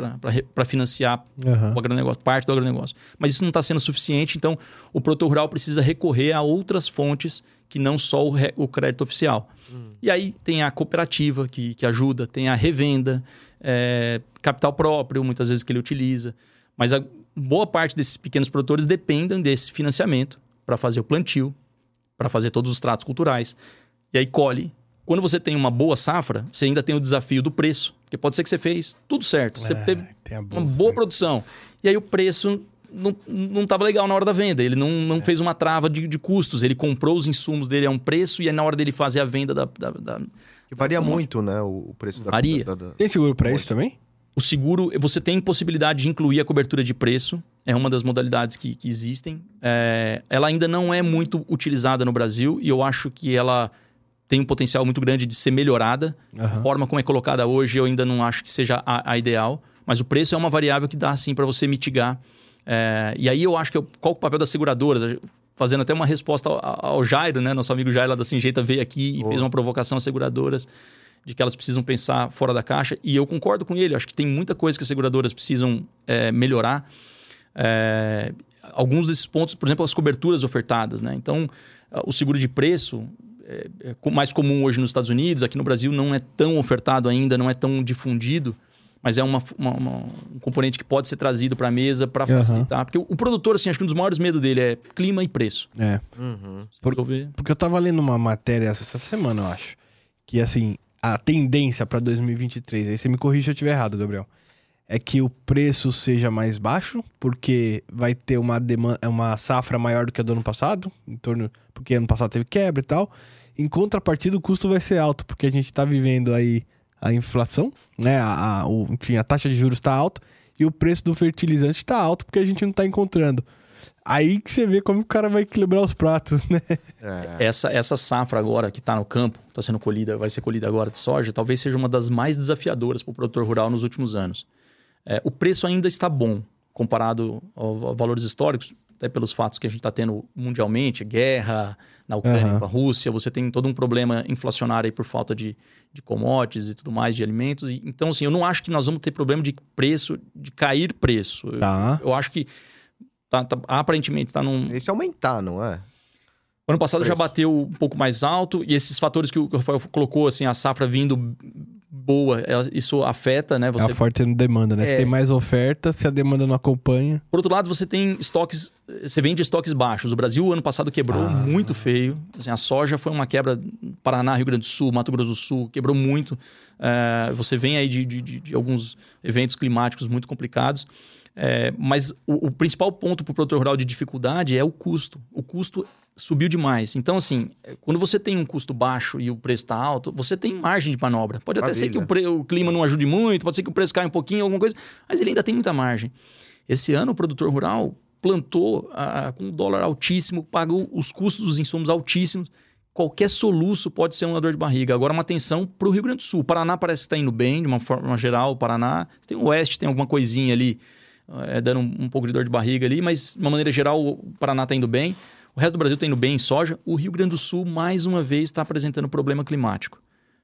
para financiar uhum. o agronegócio, parte do agronegócio. Mas isso não está sendo suficiente, então o produtor rural precisa recorrer a outras fontes que não só o, re, o crédito oficial. Uhum. E aí tem a cooperativa que, que ajuda, tem a revenda, é, capital próprio, muitas vezes que ele utiliza. Mas a boa parte desses pequenos produtores dependem desse financiamento para fazer o plantio, para fazer todos os tratos culturais. E aí colhe quando você tem uma boa safra, você ainda tem o desafio do preço. Porque pode ser que você fez tudo certo. Você é, teve uma boa produção. E aí o preço não estava legal na hora da venda. Ele não, não é. fez uma trava de, de, custos. Ele comprou os insumos dele a um preço e aí na hora dele fazer a venda da. da, da que varia muito, né? O preço da. Varia. Da, da... Tem seguro para isso também? O seguro, você tem possibilidade de incluir a cobertura de preço. É uma das modalidades que, que existem. É, ela ainda não é muito utilizada no Brasil e eu acho que ela tem um potencial muito grande de ser melhorada. Uhum. A forma como é colocada hoje eu ainda não acho que seja a, a ideal, mas o preço é uma variável que dá sim para você mitigar. É, e aí eu acho que qual é o papel das seguradoras? Fazendo até uma resposta ao, ao Jairo, né? Nosso amigo Jairo lá da Sinjeita veio aqui e oh. fez uma provocação às seguradoras de que elas precisam pensar fora da caixa. E eu concordo com ele. Acho que tem muita coisa que as seguradoras precisam é, melhorar. É, alguns desses pontos, por exemplo, as coberturas ofertadas. Né? Então, o seguro de preço, é, é mais comum hoje nos Estados Unidos, aqui no Brasil não é tão ofertado ainda, não é tão difundido, mas é uma, uma, uma, um componente que pode ser trazido para a mesa para facilitar. Uhum. Porque o, o, produtor, assim, acho que um dos maiores medos dele é clima e preço. É. Uhum. Por, porque eu tava lendo uma matéria essa semana, eu acho, que assim, a tendência para 2023, aí você me corrija se eu estiver errado, Gabriel, é que o preço seja mais baixo, porque vai ter uma demanda, uma safra maior do que a do ano passado, em torno, porque ano passado teve quebra e tal. Em contrapartida, o custo vai ser alto, porque a gente está vivendo aí a inflação, né? A, a, o, enfim, a taxa de juros está alta e o preço do fertilizante está alto porque a gente não está encontrando. Aí que você vê como o cara vai equilibrar os pratos, né? É. Essa, essa safra agora que está no campo, está sendo colhida, vai ser colhida agora de soja, talvez seja uma das mais desafiadoras para o produtor rural nos últimos anos. É, o preço ainda está bom comparado a valores históricos, até pelos fatos que a gente está tendo mundialmente, guerra na Ucrânia uhum. com a Rússia, você tem todo um problema inflacionário aí por falta de, de commodities e tudo mais, de alimentos. E, então, assim, eu não acho que nós vamos ter problema de preço, de cair preço. Tá. Eu, eu, acho que tá, tá, aparentemente está num... Esse aumentar, não é? O ano passado já bateu um pouco mais alto e esses fatores que o Rafael colocou, assim, a safra vindo boa, ela- isso afeta, né? É Você a forte demanda, né? É. tem mais oferta, se a demanda não acompanha. Por outro lado, você tem estoques, você vende estoques baixos. O Brasil, ano passado, quebrou Ah. muito feio. Assim, a soja foi uma quebra. Paraná, Rio Grande do Sul, Mato Grosso do Sul, quebrou muito. É, você vem aí de, de- de- de alguns eventos climáticos muito complicados. É, mas o, o principal ponto para o produtor rural de dificuldade é o custo. O custo subiu demais. Então, assim, é, quando você tem um custo baixo e o preço está alto, você tem margem de manobra. Pode até ser que o, pre- o clima não ajude muito, pode ser que o preço caia um pouquinho, alguma coisa, mas ele ainda tem muita margem. Esse ano, o produtor rural plantou ah, com um dólar altíssimo, pagou os custos dos insumos altíssimos. Qualquer soluço pode ser uma dor de barriga. Agora, uma atenção para o Rio Grande do Sul. O Paraná parece que está indo bem, de uma forma geral. O Paraná tem o Oeste, tem alguma coisinha ali, eh, dando um, um pouco de dor de barriga ali, mas de uma maneira geral, o Paraná está indo bem. O resto do Brasil está indo bem em soja. O Rio Grande do Sul, mais uma vez, está apresentando problema climático.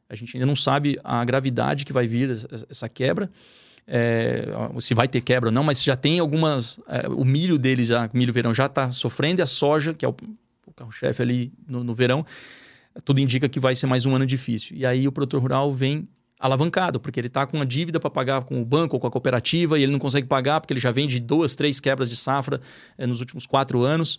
A gente ainda não sabe a gravidade que vai vir essa- quebra é, se vai ter quebra ou não, mas já tem algumas. é, o milho deles, já, milho verão, já está sofrendo, e a soja, que é o, o carro-chefe ali no, no verão, tudo indica que vai ser mais um ano difícil. E aí o produtor rural vem alavancado, porque ele está com uma dívida para pagar com o banco ou com a cooperativa e ele não consegue pagar porque ele já vem de duas, três quebras de safra é, nos últimos quatro anos.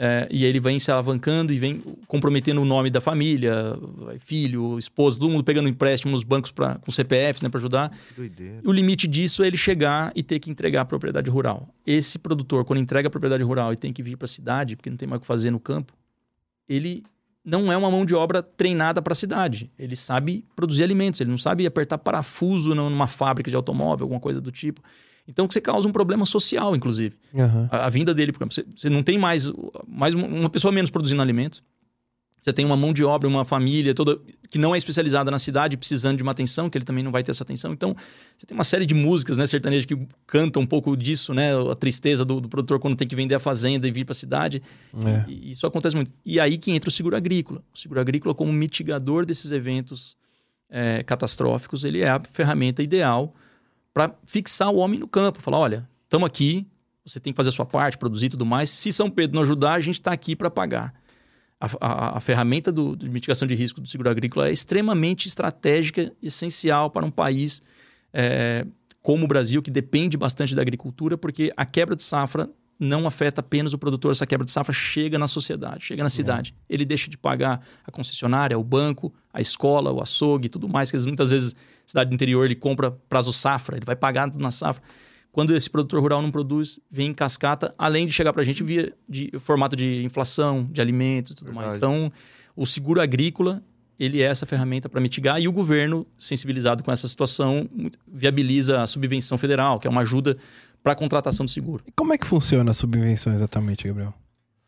É, e ele vem se alavancando e vem comprometendo o nome da família, filho, esposa, todo mundo pegando empréstimo nos bancos pra, com CPFs né, para ajudar. Doideira. O limite disso é ele chegar e ter que entregar a propriedade rural. Esse produtor, quando entrega a propriedade rural e tem que vir para a cidade, porque não tem mais o que fazer no campo, ele não é uma mão de obra treinada para a cidade. Ele sabe produzir alimentos, ele não sabe apertar parafuso numa fábrica de automóvel, alguma coisa do tipo. Então, que você causa um problema social, inclusive. Aham. A, a vinda dele, por exemplo, você, você não tem mais, mais uma- uma pessoa menos produzindo alimentos. Você tem uma mão de obra, uma família toda que não é especializada na cidade, precisando de uma atenção, que ele também não vai ter essa atenção. Então, você tem uma série de músicas, né, sertanejas que cantam um pouco disso, né, a tristeza do, do produtor quando tem que vender a fazenda e vir para a cidade. É. E isso acontece muito. E aí que entra o seguro agrícola. O seguro agrícola, como mitigador desses eventos é, catastróficos, ele é a ferramenta ideal para fixar o homem no campo. Falar, olha, estamos aqui, você tem que fazer a sua parte, produzir e tudo mais. Se São Pedro não ajudar, a gente está aqui para pagar. A, a- a ferramenta do- de mitigação de risco do seguro agrícola é extremamente estratégica, essencial para um país é, como o Brasil, que depende bastante da agricultura, porque a quebra de safra não afeta apenas o produtor, essa quebra de safra chega na sociedade, chega na cidade. Ele deixa de pagar a concessionária, o banco, a escola, o açougue, tudo mais, que muitas vezes cidade do interior ele compra prazo safra, ele vai pagar na safra. Quando esse produtor rural não produz, vem em cascata, além de chegar para a gente via de formato de inflação, de alimentos e tudo mais. Verdade. Então, o seguro agrícola, ele é essa ferramenta para mitigar e o governo, sensibilizado com essa situação, viabiliza a subvenção federal, que é uma ajuda para a contratação do seguro. E como é que funciona a subvenção exatamente, Gabriel?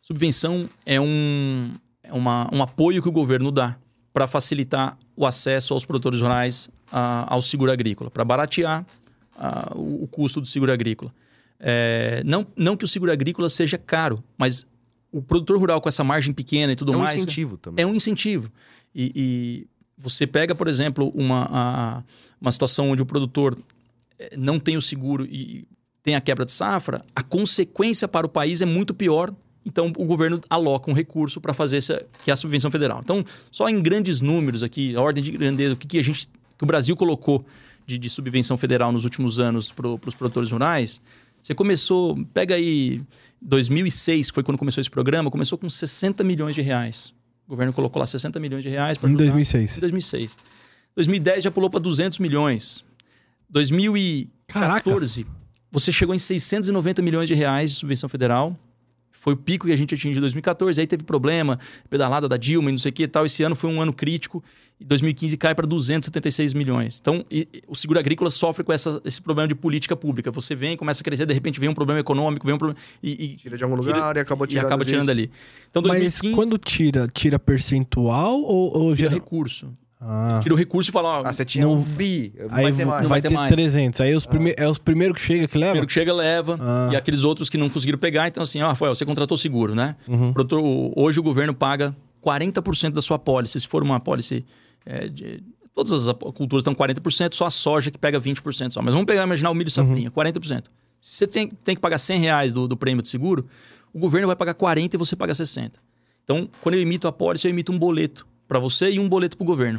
Subvenção é um, é uma, um apoio que o governo dá para facilitar o acesso aos produtores rurais a- ao seguro agrícola, para baratear a- o, o custo do seguro agrícola. É, não, não que o seguro agrícola seja caro, mas o produtor rural com essa margem pequena e tudo É um mais. incentivo também. É um incentivo. E, e você pega, por exemplo, uma, a- uma situação onde o produtor eh, não tem o seguro e tem a quebra de safra, a consequência para o país é muito pior. Então, o governo aloca um recurso para fazer essa, que é a subvenção federal. Então, só em grandes números aqui, a ordem de grandeza, o que, que a gente, que o Brasil colocou de, de subvenção federal nos últimos anos para os produtores rurais, você começou, pega aí 2006, que foi quando começou esse programa, começou com 60 milhões de reais. O governo colocou lá 60 milhões de reais para Em ajudar. 2006. Em 2006. 2010 já pulou para 200 milhões. 2014, você chegou em 690 milhões de reais de subvenção federal. Foi o pico que a gente atingiu em 2014. Aí teve problema, pedalada da Dilma e não sei o que e tal. Esse ano foi um ano crítico. E 2015 cai para 276 milhões. Então, e- e o seguro agrícola sofre com essa- esse problema de política pública. Você vem, começa a crescer, de repente vem um problema econômico, vem um problema. E, e- Tira de algum lugar e acaba e tirando acaba tirando ali. Então, Mas 2015 quando tira, tira percentual ou, ou tira geral? recurso. Ah, Tira o recurso e fala, ó, Ah, você tinha Não- um bi. Não aí vai ter vai, mais. Não vai ter ter mais. 300. Aí os prime... é os primeiros que chega que leva? primeiro que chega, leva. Ah. E aqueles outros que não conseguiram pegar, então assim, ó, Rafael, você contratou seguro, né? Uhum. Hoje o governo paga 40% da sua pólice. Se for uma pólice é, de. Todas as culturas estão 40%, só a soja que pega 20% só. Mas vamos pegar, imaginar o milho safrinha, 40%. Se você tem, tem que pagar 100 reais do, do prêmio de seguro, o governo vai pagar 40 e você paga 60. Então, quando eu emito a pólice, eu emito um boleto para você e um boleto para o governo.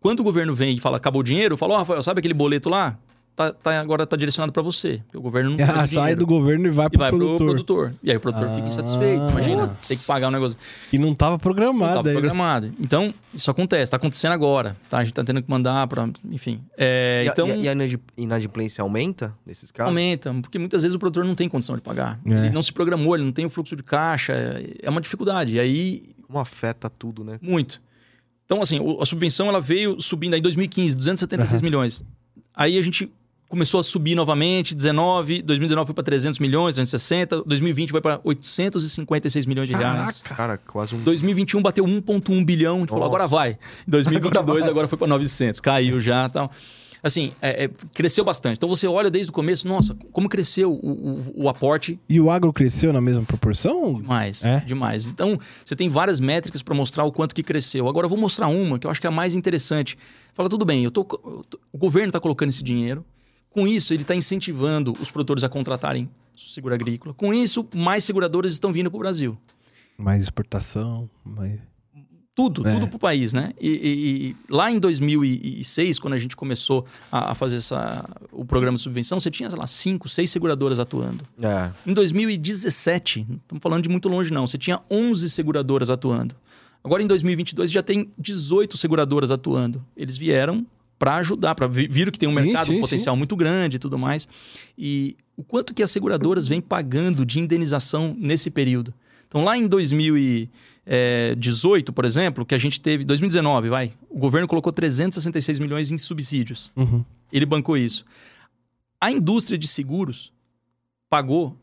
Quando o governo vem e fala, acabou o dinheiro, eu falo, ó, Rafael, sabe aquele boleto lá? Tá, tá- agora tá direcionado para você. Porque o governo não tem Ah, sai dinheiro. do governo e vai e pro vai produtor. pro produtor. E aí o produtor fica Ah, insatisfeito. Imagina, tem que pagar um negócio. Que não tava Não programado tava aí, né? programado. Então, isso acontece, tá acontecendo agora. Tá? A gente tá tendo que mandar para, enfim. É, E, a- então, e a, e a inadimp- inadimplência aumenta nesses casos? aumenta, porque muitas vezes o produtor não tem condição de pagar. É. Ele não se programou, ele não tem o fluxo de caixa, é uma dificuldade. E aí, Como afeta tudo, né? muito. Então, assim, a subvenção ela veio subindo aí em 2015, 276 Aham. milhões. Aí a gente começou a subir novamente, 19, 2019 foi para 300 milhões, 360, 2020 vai para 856 milhões de reais. Caraca. Cara, quase um... 2021 bateu 1,1 bilhão. A gente falou, agora vai. Em 2022, Agora vai. agora foi para 900. Caiu já tal. Assim, é- é, cresceu bastante. Então você olha desde o começo, nossa, como cresceu o, o- o aporte E o agro cresceu na mesma proporção? demais. É? Demais. Então, você tem várias métricas para mostrar o quanto que cresceu. Agora eu vou mostrar uma que eu acho que é a mais interessante. Fala, tudo bem, eu tô, eu tô- o governo está colocando esse dinheiro. Com isso, ele está incentivando os produtores a contratarem seguro agrícola. Com isso, mais seguradoras estão vindo para o Brasil. Mais exportação, mais... Tudo, É. tudo pro país, né? E, e- e lá em 2006, quando a gente começou a, a fazer essa, o programa de subvenção, você tinha, sei lá, cinco, seis seguradoras atuando. É. Em 2017, não estamos falando de muito longe não, você tinha 11 seguradoras atuando. Agora em 2022 já tem 18 seguradoras atuando. Eles vieram para ajudar, para viram que tem um Sim, mercado sim, um potencial muito grande e tudo mais. E o quanto que as seguradoras vêm pagando de indenização nesse período. Então lá em 2018, por exemplo, que a gente teve 2019, vai, o governo colocou 366 milhões em subsídios. Uhum. Ele bancou isso. A indústria de seguros pagou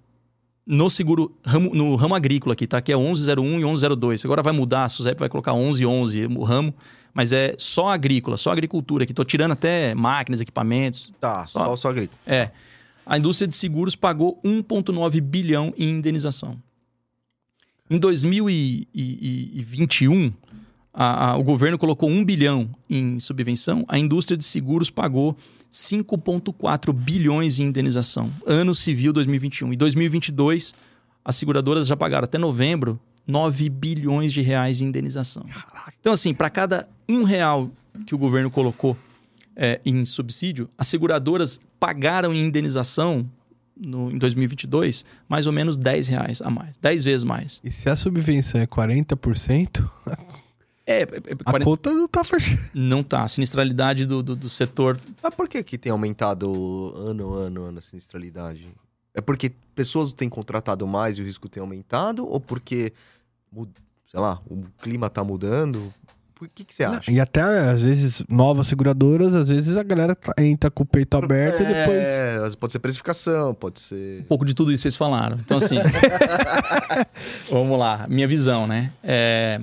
no seguro ramo, no ramo agrícola aqui, tá? Que é 1101 e 1102. Agora vai mudar, a SUSEP vai colocar 1111 o ramo, mas é só agrícola, só agricultura aqui. Tô tirando até máquinas, equipamentos. Tá, Só- só, só grito. É. A indústria de seguros pagou 1,9 bilhão em indenização. Em 2021, a- a- o governo colocou 1 bilhão em subvenção, a indústria de seguros pagou 5,4 bilhões em indenização. Ano civil 2021. Em 2022, as seguradoras já pagaram até novembro 9 bilhões de reais em indenização. Então, assim, para cada um real que o governo colocou é, em subsídio, as seguradoras pagaram em indenização no, em 2022 mais ou menos 10 reais a mais. 10 vezes mais. E se a subvenção é 40%, É, é, é, a 40 conta não tá fechada. não tá. A sinistralidade do, do, do setor. Mas por que que tem aumentado ano, ano, ano a sinistralidade? É porque pessoas têm contratado mais e o risco tem aumentado? Ou porque, sei lá, o clima tá mudando? Por que que você acha? E até, às vezes, novas seguradoras, às vezes a galera tá- entra com o peito aberto e depois... É, pode ser precificação, pode ser... Um pouco de tudo isso vocês falaram. Então, assim. vamos lá. Minha visão, né? É,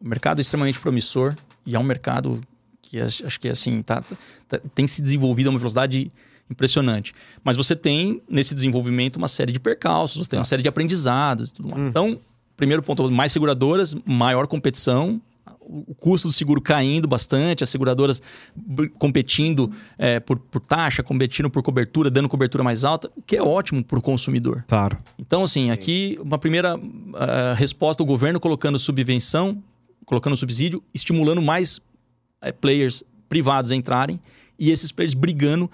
o mercado é extremamente promissor e é um mercado que acho acho que assim tá, tá- tem se desenvolvido a uma velocidade impressionante. Mas você tem nesse desenvolvimento uma série de percalços, você tem uma série de aprendizados, e tudo mais. Hum. Então, primeiro ponto, mais seguradoras, maior competição, o o custo do seguro caindo bastante, as seguradoras competindo é, por, por taxa, competindo por cobertura, dando cobertura mais alta, o que é ótimo para o consumidor. Claro. Então, assim, aqui uma primeira ah, resposta do governo colocando subvenção, colocando subsídio, estimulando mais eh, players privados a entrarem e esses players brigando.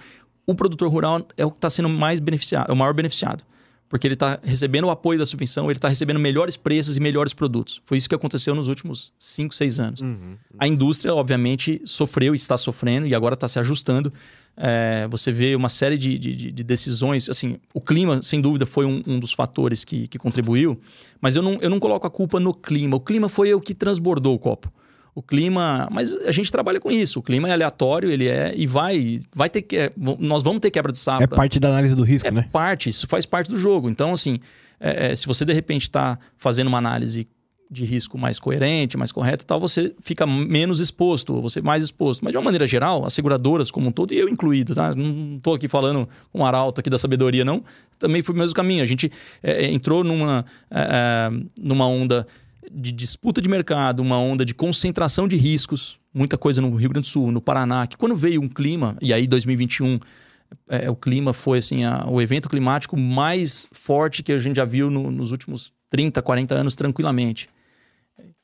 O produtor rural é o que está sendo mais beneficiado, é o maior beneficiado. Porque ele está recebendo o apoio da subvenção, ele está recebendo melhores preços e melhores produtos. Foi isso que aconteceu nos últimos 5, 6 anos. Uhum. A indústria, obviamente, sofreu e está sofrendo e agora está se ajustando. É, você vê uma série de, de- de- de decisões. Assim, o clima, sem dúvida, foi um, um dos fatores que, que contribuiu, mas eu não, eu não coloco a culpa no clima. O clima foi o que transbordou o copo. O clima, mas a gente trabalha com isso. O clima é aleatório, ele é e vai, vai ter que, nós vamos ter quebra de safra. É parte da análise do risco, É né? parte, isso faz parte do jogo. Então, assim, é, é, se você de repente está fazendo uma análise de risco mais coerente, mais correta e tal, você fica menos exposto, ou você mais exposto. Mas de uma maneira geral, as seguradoras como um todo, e eu incluído, tá? Não estou aqui falando com um arauto aqui da sabedoria, não. Também foi o mesmo caminho. A gente é, é, entrou numa, é, é, numa onda de disputa de mercado, uma onda de concentração de riscos, muita coisa no Rio Grande do Sul, no Paraná, que quando veio um clima, e aí 2021 é, o clima foi assim a- o evento climático mais forte que a gente já viu no- nos últimos 30, 40 anos tranquilamente.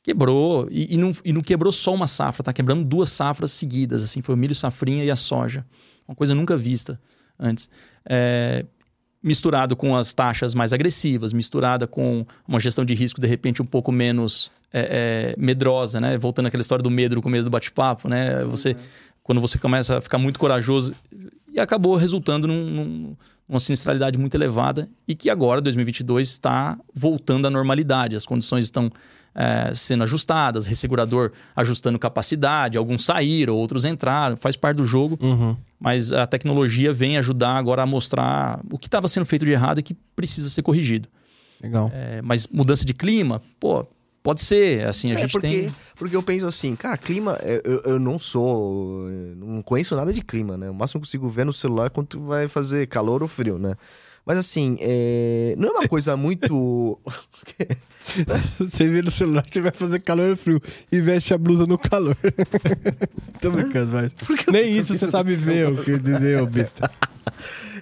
Quebrou. E, e, não, e não quebrou só uma safra, tá quebrando duas safras seguidas. Assim, foi o milho safrinha e a soja. Uma coisa nunca vista antes. É, misturado com as taxas mais agressivas, misturada com uma gestão de risco, de repente, um pouco menos é, é, medrosa, né? Voltando àquela história do medo no começo do bate-papo, né? Você, uhum. Quando você começa a ficar muito corajoso... E acabou resultando num, num, numa sinistralidade muito elevada e que agora, 2022, está voltando à normalidade. As condições estão é, sendo ajustadas, ressegurador ajustando capacidade, alguns saíram, outros entraram, faz parte do jogo. Uhum. Mas a tecnologia vem ajudar agora a mostrar o que estava sendo feito de errado e que precisa ser corrigido. Legal. É, mas mudança de clima, pô, Pode ser, assim, a é gente porque, tem... Porque eu penso assim, cara, clima, é, eu, eu não sou, não conheço nada de clima, né? O máximo que eu consigo ver no celular é quando vai fazer calor ou frio, né? Mas assim, é... não é uma coisa muito. você vê no celular, você vai fazer calor ou frio e veste a blusa no calor. Tô brincando, mas. Nem isso você sabe ver o que eu dizer, ô besta.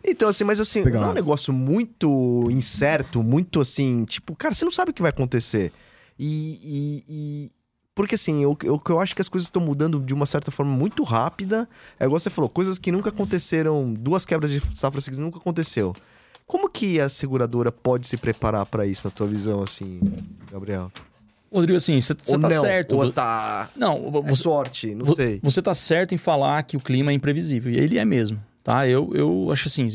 Então, assim, mas assim, Pegar não é um negócio muito incerto, muito assim, tipo, cara, você não sabe o que vai acontecer. E. e, e... Porque assim, o eu, eu acho que as coisas estão mudando de uma certa forma muito rápida. É igual você falou, coisas que nunca aconteceram, duas quebras de safra seguidas nunca aconteceu. Como que a seguradora pode se preparar para isso, na tua visão, assim, Gabriel? Rodrigo, assim, você tá não, certo. Ou tá. Não, você, é sorte, não sei. Você tá certo em falar que o clima é imprevisível. E ele é mesmo, tá? Eu, eu acho assim.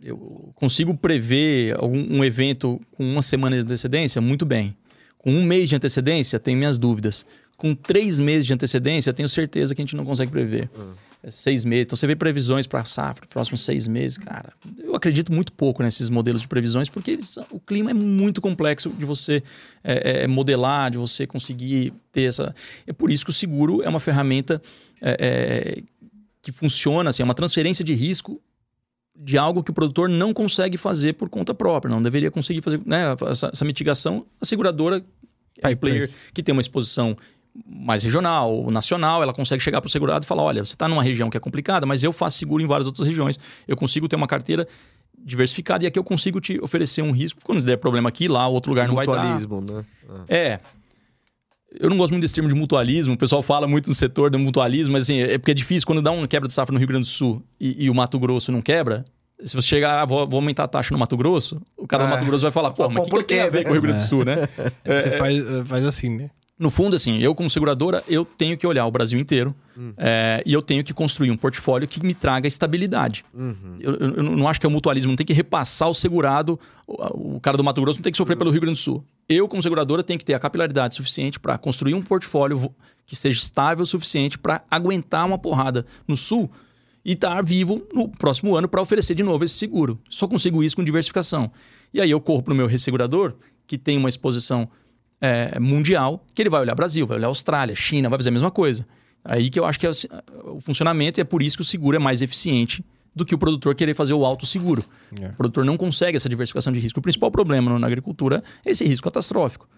Eu consigo prever algum, um evento com uma semana de antecedência muito bem. Com um mês de antecedência, tenho minhas dúvidas. Com três meses de antecedência, tenho certeza que a gente não consegue prever. Uhum. É seis meses. Então você vê previsões para safra, próximos seis meses, cara. Eu acredito muito pouco nesses modelos de previsões, porque eles, o clima é muito complexo de você é, é, modelar, de você conseguir ter essa. É por isso que o seguro é uma ferramenta é, é, que funciona, assim, é uma transferência de risco de algo que o produtor não consegue fazer por conta própria, não deveria conseguir fazer né, essa, essa mitigação. A seguradora, a player que tem uma exposição mais regional, nacional, ela consegue chegar para o segurado e falar: olha, você está numa região que é complicada, mas eu faço seguro em várias outras regiões. Eu consigo ter uma carteira diversificada e aqui eu consigo te oferecer um risco. Quando der problema aqui, lá, outro lugar não vai dar. Mutualismo, né? É. é. Eu não gosto muito desse termo de mutualismo. O pessoal fala muito no setor do mutualismo, mas assim, é porque é difícil. Quando dá uma quebra de safra no Rio Grande do Sul e, e o Mato Grosso não quebra, se você chegar, ah, vou, vou, aumentar a taxa no Mato Grosso, o cara do Mato é. Grosso vai falar, pô, mas o que, que tem a ver com o Rio Grande do Sul, né? É, você faz, faz assim, né? No fundo, assim, eu como seguradora, eu tenho que olhar o Brasil inteiro uhum. é, e eu tenho que construir um portfólio que me traga estabilidade. Uhum. Eu, eu, não acho que é o mutualismo, não tem que repassar o segurado, o, o cara do Mato Grosso não tem que sofrer uhum. pelo Rio Grande do Sul. Eu, como seguradora, tenho que ter a capilaridade suficiente para construir um portfólio que seja estável o suficiente para aguentar uma porrada no Sul e estar tá vivo no próximo ano para oferecer de novo esse seguro. Só consigo isso com diversificação. E aí eu corro para o meu ressegurador, que tem uma exposição é, mundial, que ele vai olhar Brasil, vai olhar Austrália, China, vai fazer a mesma coisa. Aí que eu acho que é o funcionamento e é por isso que o seguro é mais eficiente do que o produtor querer fazer o alto seguro. É. O produtor não consegue essa diversificação de risco. O principal problema na agricultura é esse risco catastrófico.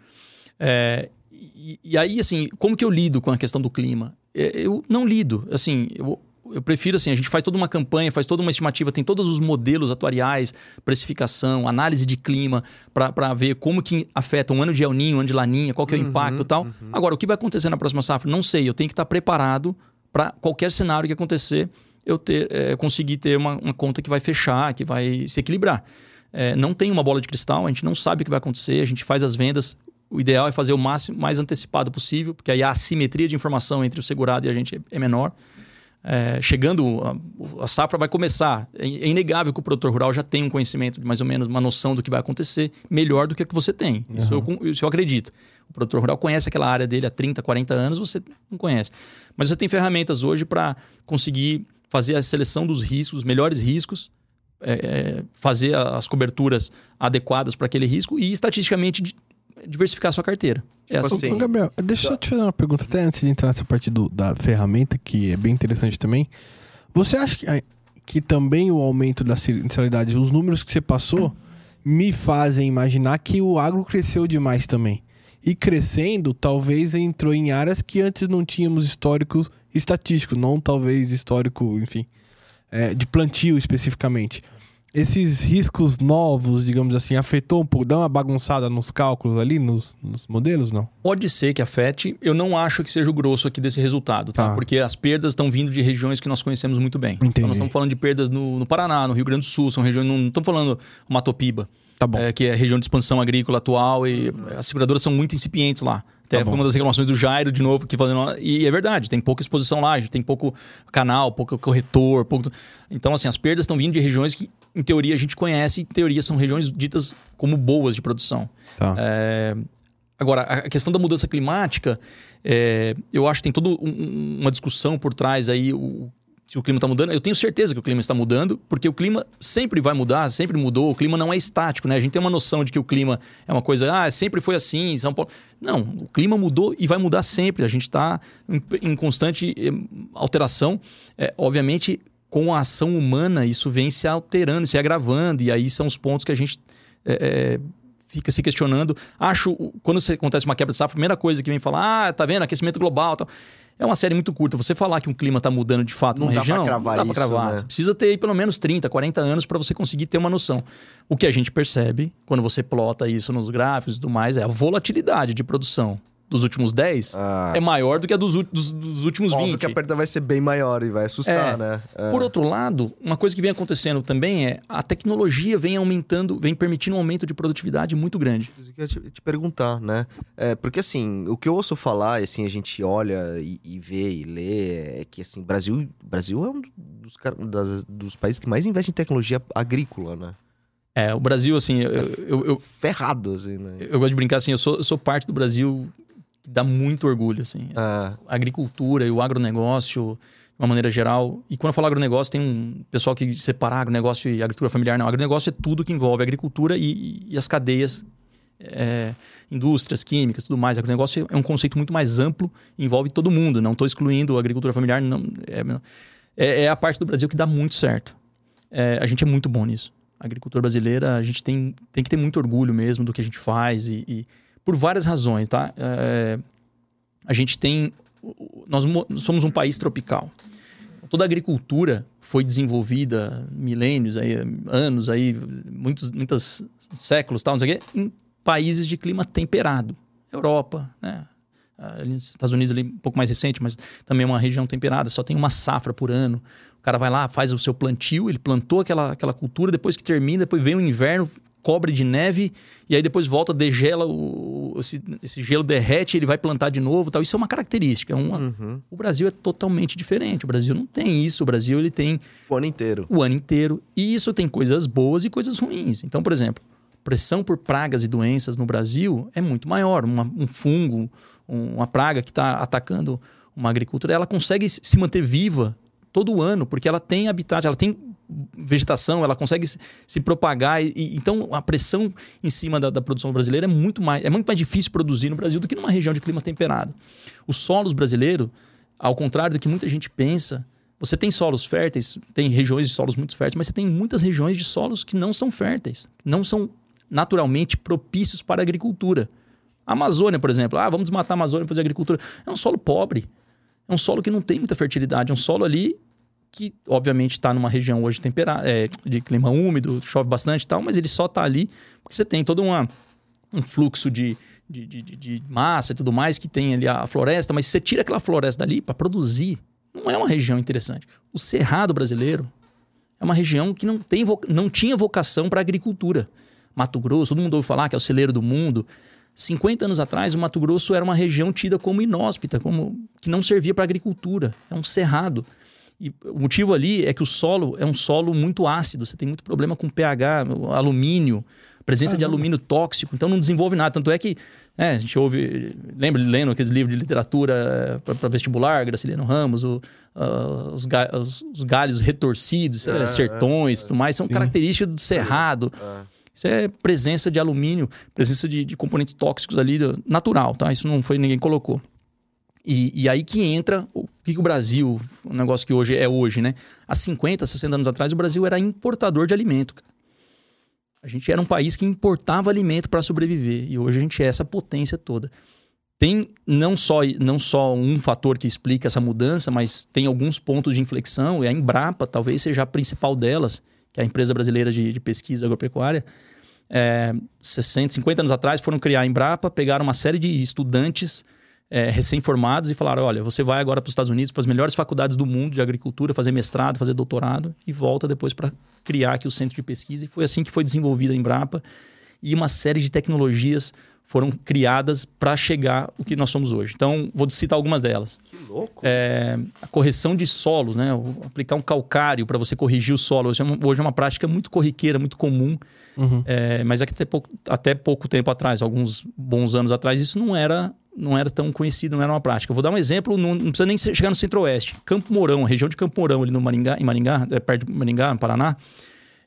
É, e, e, aí, assim, como que eu lido com a questão do clima? É, eu não lido. Assim, eu, eu prefiro assim, a gente faz toda uma campanha, faz toda uma estimativa, tem todos os modelos atuariais, precificação, análise de clima, para ver como que afeta um ano de El Ninho, um ano de Laninha, qual que é o uhum, impacto e tal. Uhum. Agora, o que vai acontecer na próxima safra? Não sei, eu tenho que estar preparado para qualquer cenário que acontecer, eu ter, é, conseguir ter uma, uma, conta que vai fechar, que vai se equilibrar. É, não tem uma bola de cristal, a gente não sabe o que vai acontecer, a gente faz as vendas. O ideal é fazer o máximo mais antecipado possível, porque aí a assimetria de informação entre o segurado e a gente é menor é, chegando, a, a, safra vai começar. É, é, inegável que o produtor rural já tem um conhecimento, mais ou menos, uma noção do que vai acontecer, melhor do que o que você tem. Uhum. Isso, eu, isso eu acredito. O produtor rural conhece aquela área dele há 30, 40 anos, você não conhece. Mas você tem ferramentas hoje para conseguir fazer a seleção dos riscos, os melhores riscos, é, é fazer as coberturas adequadas para aquele risco e estatisticamente diversificar a sua carteira. É tipo assim. Gabriel, deixa eu te fazer uma pergunta até antes de entrar nessa parte do, da ferramenta, que é bem interessante também. Você acha que, que também o aumento da sinceridade, os números que você passou, me fazem imaginar que o agro cresceu demais também. E crescendo, talvez entrou em áreas que antes não tínhamos histórico estatístico, não talvez histórico, enfim, é, de plantio especificamente. Esses riscos novos, digamos assim, afetou um pouco, dá uma bagunçada nos cálculos ali, nos, nos modelos, não? Pode ser que afete. Eu não acho que seja o grosso aqui desse resultado, tá? Tá. Porque as perdas estão vindo de regiões que nós conhecemos muito bem. Entendi. Então, nós estamos falando de perdas no, no Paraná, no Rio Grande do Sul, são regiões. Não estamos falando Matopiba, Tá bom. é, que é a região de expansão agrícola atual, e as seguradoras são muito incipientes lá. Até Tá foi uma das reclamações do Jairo, de novo, que fazendo. E é verdade, tem pouca exposição lá, tem pouco canal, pouco corretor, pouco. Então, assim, as perdas estão vindo de regiões que, em teoria, a gente conhece, em teoria são regiões ditas como boas de produção. Tá. É, Agora, a questão da mudança climática, é, eu acho que tem toda um- uma discussão por trás aí, o, se o clima está mudando. Eu tenho certeza que o clima está mudando, porque o clima sempre vai mudar, sempre mudou. O clima não é estático, né? A gente tem uma noção de que o clima é uma coisa, ah, sempre foi assim, em São Paulo. Não, o clima mudou e vai mudar sempre. A gente está em, em constante eh, alteração. É, obviamente, com a ação humana, isso vem se alterando, se agravando, e aí são os pontos que a gente é, é, fica se questionando. Acho, quando você acontece uma quebra de safra, a primeira coisa que vem falar, ah, tá vendo, aquecimento global tal. É uma série muito curta. Você falar que um clima está mudando de fato Não numa região, não dá isso, cravar. né? Você precisa ter pelo menos 30, 40 anos para você conseguir ter uma noção. O que a gente percebe quando você plota isso nos gráficos e tudo mais é a volatilidade de produção dos últimos 10 Ah. é maior do que a dos, dos- dos últimos Óbvio 20. que a perda vai ser bem maior e vai assustar, É. né? É. Por outro lado, uma coisa que vem acontecendo também é a tecnologia vem aumentando, vem permitindo um aumento de produtividade muito grande. Eu ia te, te perguntar, né? É, porque assim, o que eu ouço falar, e assim, a gente olha e, e vê e lê, é que assim, Brasil, Brasil é um dos, das- dos países que mais investe em tecnologia agrícola, né? É, o Brasil, assim, eu, eu, eu, Ferrado, assim, né? eu gosto de brincar assim, eu sou, eu sou parte do Brasil que dá muito orgulho, assim. Ah, A agricultura e o agronegócio, de uma maneira geral. E quando eu falo agronegócio, tem um pessoal que separa agronegócio e agricultura familiar. Não, agronegócio é tudo que envolve a agricultura e, e as cadeias, é, indústrias, químicas, tudo mais. Agronegócio é um conceito muito mais amplo, envolve todo mundo. Não estou excluindo a agricultura familiar, não. É, é- é a parte do Brasil que dá muito certo. É, a gente é muito bom nisso. A agricultura brasileira, a gente tem, tem que ter muito orgulho mesmo do que a gente faz e, e por várias razões, tá? É, a gente tem. Nós mo- somos um país tropical. Toda a agricultura foi desenvolvida milênios, aí, anos, aí, muitos, muitos séculos, tal, não sei o quê, em países de clima temperado. Europa, né? Estados Unidos ali um pouco mais recente, mas também é uma região temperada, só tem uma safra por ano. O cara vai lá, faz o seu plantio, ele plantou aquela, aquela cultura, depois que termina, depois vem o inverno, cobre de neve, e aí depois volta, degela, o, esse, esse gelo derrete, ele vai plantar de novo tal. Isso é uma característica. É uma, uhum. O Brasil é totalmente diferente. O Brasil não tem isso. O Brasil ele tem O ano inteiro. o ano inteiro. E isso tem coisas boas e coisas ruins. Então, por exemplo, pressão por pragas e doenças no Brasil é muito maior. Uma- um fungo, um- uma praga que está atacando uma agricultura, ela consegue se se manter viva todo ano, porque ela tem habitat, ela tem vegetação, ela consegue se, propagar. E, então, a pressão em cima da, da produção brasileira é muito mais é muito mais difícil produzir no Brasil do que numa região de clima temperado. Os solos brasileiros, ao contrário do que muita gente pensa, você tem solos férteis, tem regiões de solos muito férteis, mas você tem muitas regiões de solos que não são férteis, não são naturalmente propícios para a agricultura. A Amazônia, por exemplo, ah, vamos desmatar a Amazônia para fazer agricultura. É um solo pobre. É um solo que não tem muita fertilidade. É um solo ali que, obviamente, está numa região hoje temperada, é, de clima úmido, chove bastante e tal, mas ele só está ali porque você tem todo uma, um fluxo de, de, de, de- massa e tudo mais que tem ali a floresta, mas se você tira aquela floresta dali para produzir, não é uma região interessante. O Cerrado brasileiro é uma região que não, tem, não tinha vocação para agricultura. Mato Grosso, todo mundo ouve falar que é o celeiro do mundo. 50 anos atrás, o Mato Grosso era uma região tida como inóspita, como que não servia para agricultura. É um cerrado. E o motivo ali é que o solo é um solo muito ácido, você tem muito problema com pH, alumínio, presença de alumínio tóxico, então não desenvolve nada. Tanto é que né, a gente ouve, lembra lendo aqueles livros de literatura para vestibular, Graciliano Ramos, o, ah, os, ga- os- os galhos retorcidos, eh, É, sertões, tudo mais, são características do cerrado. Ah. Isso é presença de alumínio, presença de, de componentes tóxicos ali, natural, tá? Isso não foi ninguém colocou. E, e aí que entra o que, o Brasil, um negócio que hoje é hoje, né? Há 50, 60 anos atrás, o Brasil era importador de alimento. A gente era um país que importava alimento para sobreviver. E hoje a gente é essa potência toda. Tem não só, não só um fator que explica essa mudança, mas tem alguns pontos de inflexão, e a Embrapa talvez seja a principal delas, que é a empresa brasileira de, de pesquisa agropecuária, é, 60, 50 anos atrás foram criar a Embrapa, pegaram uma série de estudantes é, recém-formados e falaram: olha, você vai agora para os Estados Unidos, para as melhores faculdades do mundo de agricultura, fazer mestrado, fazer doutorado e volta depois para criar aqui o centro de pesquisa. E foi assim que foi desenvolvida a Embrapa e uma série de tecnologias foram criadas para chegar o que nós somos hoje. Então, vou citar algumas delas. Que louco. É, a correção de solos, né? Aplicar um calcário para você corrigir o solo. Hoje é, uma, hoje é uma prática muito corriqueira, muito comum. Uhum. É, mas é até pouco, até pouco tempo atrás, alguns bons anos atrás, isso não era, não era tão conhecido, não era uma prática. Vou dar um exemplo, não, não precisa nem chegar no centro-oeste. Campo Mourão, região de Campo Mourão, ali no Maringá, em Maringá, é, perto de Maringá, no Paraná,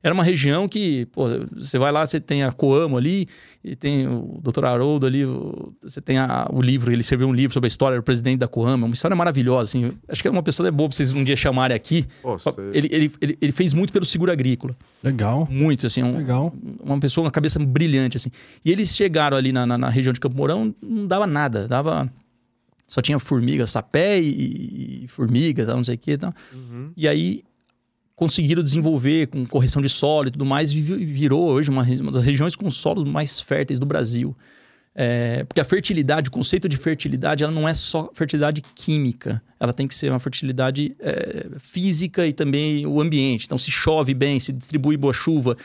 era uma região que, pô, você vai lá, você tem a Coamo ali, e tem o Dr. Haroldo ali, o- você tem a- o livro, ele escreveu um livro sobre a história do presidente da Coamo, é uma história maravilhosa, assim. Acho que é uma pessoa é boa pra vocês um dia chamarem aqui. Pô, Ele, ele, ele, ele fez muito pelo seguro agrícola. Legal. Muito, assim. Um, Legal. uma pessoa, uma cabeça brilhante, assim. E eles chegaram ali na, na, na região de Campo Mourão, não dava nada, dava... Só tinha formiga, sapé e, e formiga, tal, não sei o que e tal. Uhum. E aí conseguiram desenvolver com correção de solo e tudo mais, vi- virou hoje uma, uma das regiões com solos mais férteis do Brasil. É, porque a fertilidade, o conceito de fertilidade, ela não é só fertilidade química, ela tem que ser uma fertilidade é, física e também o ambiente. Então, se chove bem, se distribui boa chuva.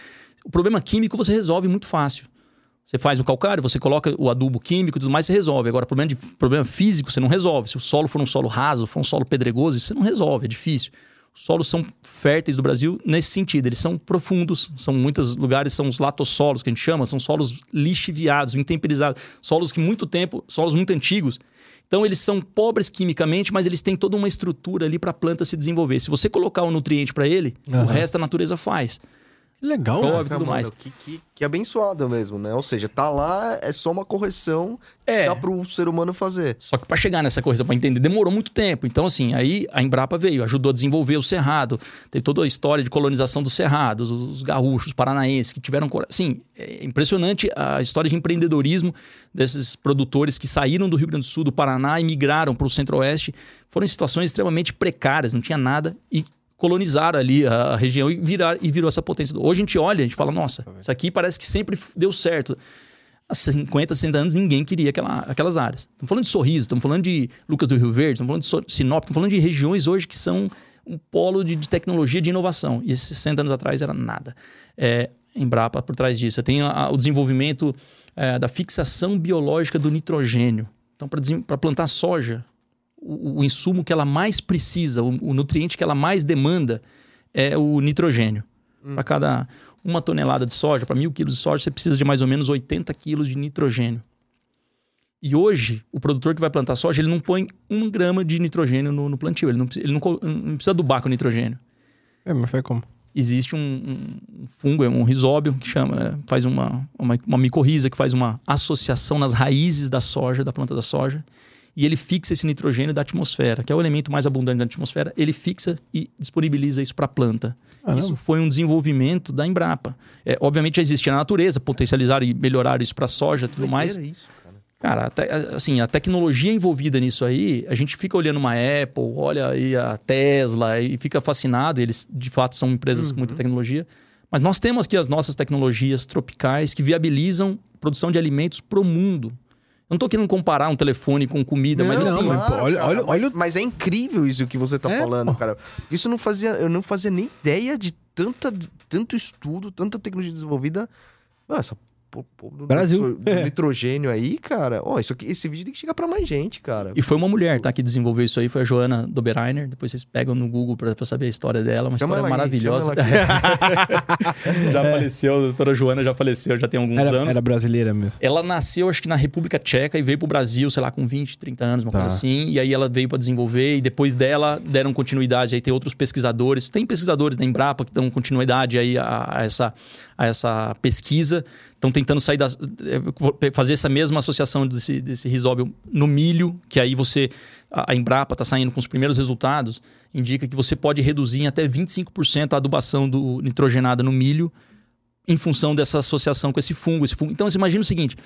O problema químico você resolve muito fácil. Você faz o calcário, você coloca o adubo químico e tudo mais, você resolve. Agora, problema, de, problema físico, você não resolve. Se o solo for um solo raso, for um solo pedregoso, você não resolve, é difícil. Os solos são férteis do Brasil nesse sentido, eles são profundos, são muitos lugares, são os latossolos que a gente chama, são solos lixiviados, intemperizados, solos que muito tempo, solos muito antigos. Então eles são pobres quimicamente, mas eles têm toda uma estrutura ali para a planta se desenvolver. Se você colocar o nutriente para ele, o Aham. resto a natureza faz. Que legal. Chove e tudo mano, mais. Que, que, que abençoado mesmo, né? Ou seja, tá lá, é só uma correção É. que dá pro ser humano fazer. Só que para chegar nessa correção, para entender, demorou muito tempo. Então, assim, aí a Embrapa veio, ajudou a desenvolver o Cerrado. Teve toda a história de colonização dos Cerrados, os gaúchos, os paranaenses que tiveram. cora- Sim, é impressionante a história de empreendedorismo desses produtores que saíram do Rio Grande do Sul, do Paraná e migraram para o Centro-Oeste. Foram em situações extremamente precárias, não tinha nada e colonizaram ali a região e, virar, e virou essa potência. Hoje a gente olha, a gente fala, nossa, isso aqui parece que sempre deu certo há 50, 60 anos ninguém queria aquela, aquelas áreas. Estamos falando de Sorriso, estamos falando de Lucas do Rio Verde, estamos falando de So- Sinop, estamos falando de regiões hoje que são um polo de, de tecnologia, de inovação. E esses 60 anos atrás era nada. É, Embrapa por trás disso. Tem a- a- o desenvolvimento é, da fixação biológica do nitrogênio. Então, para plantar soja, o, o insumo que ela mais precisa, o, o nutriente que ela mais demanda é o nitrogênio. Para cada uma tonelada de soja, para mil quilos de soja, você precisa de mais ou menos 80 quilos de nitrogênio. E hoje, o produtor que vai plantar soja, ele não põe um grama de nitrogênio no, no plantio. Ele não, precisa- ele não, não precisa adubar com nitrogênio. É, mas foi como? Existe um, um- um fungo, é um risóbio, que chama, é, faz uma, uma, uma micorriza, que faz uma associação nas raízes da soja, da planta da soja. E ele fixa esse nitrogênio da atmosfera, que é o elemento mais abundante da atmosfera. Ele fixa e disponibiliza isso para a planta. Caramba. Isso foi um desenvolvimento da Embrapa. É, obviamente já existia na natureza, potencializar e melhorar isso para soja e tudo mais. Isso, cara. Cara, a te- assim, a tecnologia envolvida nisso aí, a gente fica olhando uma Apple, olha aí a Tesla e fica fascinado. Eles, de fato, são empresas com muita tecnologia. Mas nós temos aqui as nossas tecnologias tropicais que viabilizam produção de alimentos pro mundo. Eu não tô querendo comparar um telefone com comida, mas Não, assim... mas, pô, olha- olha- mas, olha- mas é incrível isso que você tá É, falando, cara. Isso não fazia, eu não fazia nem ideia de tanta, de tanto estudo, tanta tecnologia desenvolvida. Essa pô, pô, do, Brasil. do nitrogênio aí, cara. Ó, isso aqui, esse vídeo tem que chegar pra mais gente, cara. E foi uma mulher, tá? Que desenvolveu isso aí, foi a Joana Doberainer. Depois vocês pegam no Google pra, pra saber a história dela. Uma Chama história ela aí, maravilhosa. ela já faleceu, a doutora Joana já faleceu, já tem alguns Era, anos. era brasileira mesmo. Ela nasceu, acho que na República Tcheca e veio pro Brasil, sei lá, com 20, 30 anos, uma Tá. coisa assim. E aí ela veio para desenvolver e depois dela deram continuidade. Aí tem outros pesquisadores, tem pesquisadores da Embrapa que dão continuidade aí a, a essa, a essa pesquisa. Estão tentando sair das, eh, fazer essa mesma associação desse, desse risóbio no milho, que aí você, a Embrapa está saindo com os primeiros resultados, indica que você pode reduzir em até 25% a adubação do nitrogenada no milho em função dessa associação com esse fungo. Esse fungo. Então, você imagina o seguinte: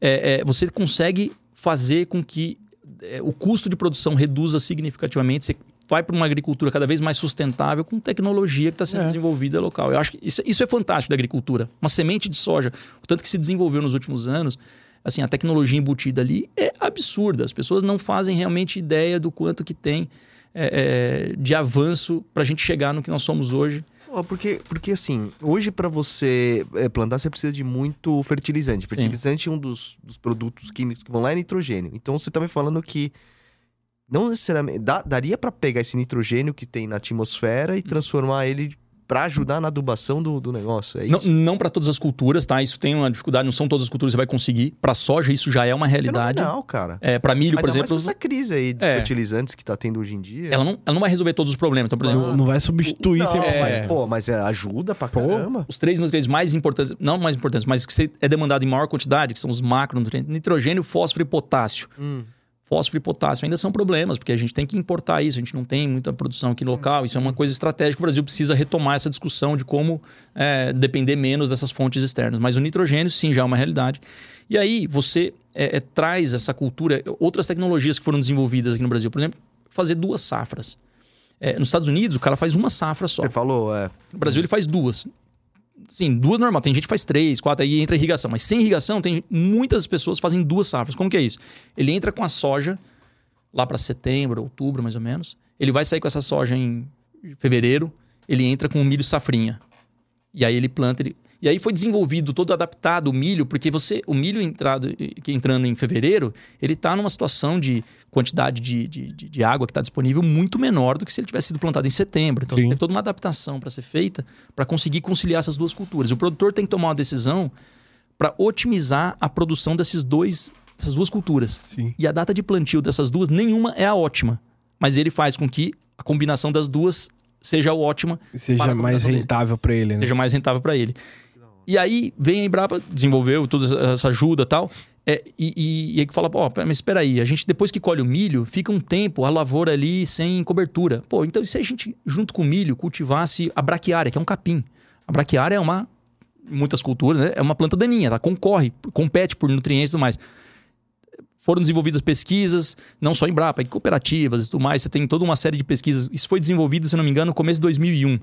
é, é, você consegue fazer com que é, o custo de produção reduza significativamente, você vai para uma agricultura cada vez mais sustentável com tecnologia que está sendo É. desenvolvida local. Eu acho que isso, isso é fantástico da agricultura. Uma semente de soja, o tanto que se desenvolveu nos últimos anos, assim, a tecnologia embutida ali é absurda. As pessoas não fazem realmente ideia do quanto que tem é, é, de avanço para a gente chegar no que nós somos hoje. Porque, porque assim, hoje pra você é, plantar, você precisa de muito fertilizante. Fertilizante é um dos, dos produtos químicos que vão lá é nitrogênio. Então você tá me falando que não necessariamente. dá- daria pra pegar esse nitrogênio que tem na atmosfera e transformar ele pra ajudar na adubação do, do negócio. É Não, isso? não para todas as culturas, tá? Isso tem uma dificuldade, não são todas as culturas que você vai conseguir. Para soja, isso já é uma realidade. Fenomenal, cara. É, para milho, por Ainda mais exemplo, com essa crise aí de É. fertilizantes que tá tendo hoje em dia. ela não, ela não vai resolver todos os problemas. Então, por exemplo, Não, não vai substituir não, 100%. É. mas, pô, mas é, ajuda pra caramba. os três nutrientes mais importantes, não mais importantes, mas que é demandado em maior quantidade, que são os macronutrientes, nitrogênio, fósforo e potássio. Hum. Fósforo e potássio ainda são problemas, porque a gente tem que importar isso, a gente não tem muita produção aqui local, isso é uma coisa estratégica, o Brasil precisa retomar essa discussão de como é, depender menos dessas fontes externas. Mas o nitrogênio, sim, já é uma realidade. E aí você é, é, traz essa cultura, outras tecnologias que foram desenvolvidas aqui no Brasil, por exemplo, fazer duas safras. É, nos Estados Unidos, o cara faz uma safra só. Você falou, é. No Brasil ele faz duas. Sim, duas normal. Tem gente que faz três, quatro, aí entra irrigação. Mas sem irrigação, tem muitas pessoas fazem duas safras. Como que é isso? Ele entra com a soja lá para setembro, outubro, mais ou menos. Ele vai sair com essa soja em fevereiro. Ele entra com o milho safrinha. E aí ele planta. Ele... E aí foi desenvolvido, todo adaptado o milho, porque você, o milho entrado, que entrando em fevereiro, ele está numa situação de quantidade de, de, de- de água que está disponível muito menor do que se ele tivesse sido plantado em setembro. Então Sim. você teve toda uma adaptação para ser feita para conseguir conciliar essas duas culturas. O produtor tem que tomar uma decisão para otimizar a produção desses dois, dessas duas culturas. Sim. E a data de plantio dessas duas, nenhuma é a ótima. Mas ele faz com que a combinação das duas seja ótima Seja Para mais rentável pra ele, né? seja mais rentável para ele. E aí vem a Embrapa, desenvolveu toda essa ajuda tal. é, e, e, e aí que fala, ó, mas espera aí, a gente depois que colhe o milho, fica um tempo a lavoura ali sem cobertura. Pô, então e se a gente, junto com o milho, cultivasse a braquiária, que é um capim? A braquiária é uma, muitas culturas, né, é uma planta daninha, ela concorre, compete por nutrientes e tudo mais. Foram desenvolvidas pesquisas, não só em Embrapa, em cooperativas e tudo mais, você tem toda uma série de pesquisas. Isso foi desenvolvido, se não me engano, no começo de 2001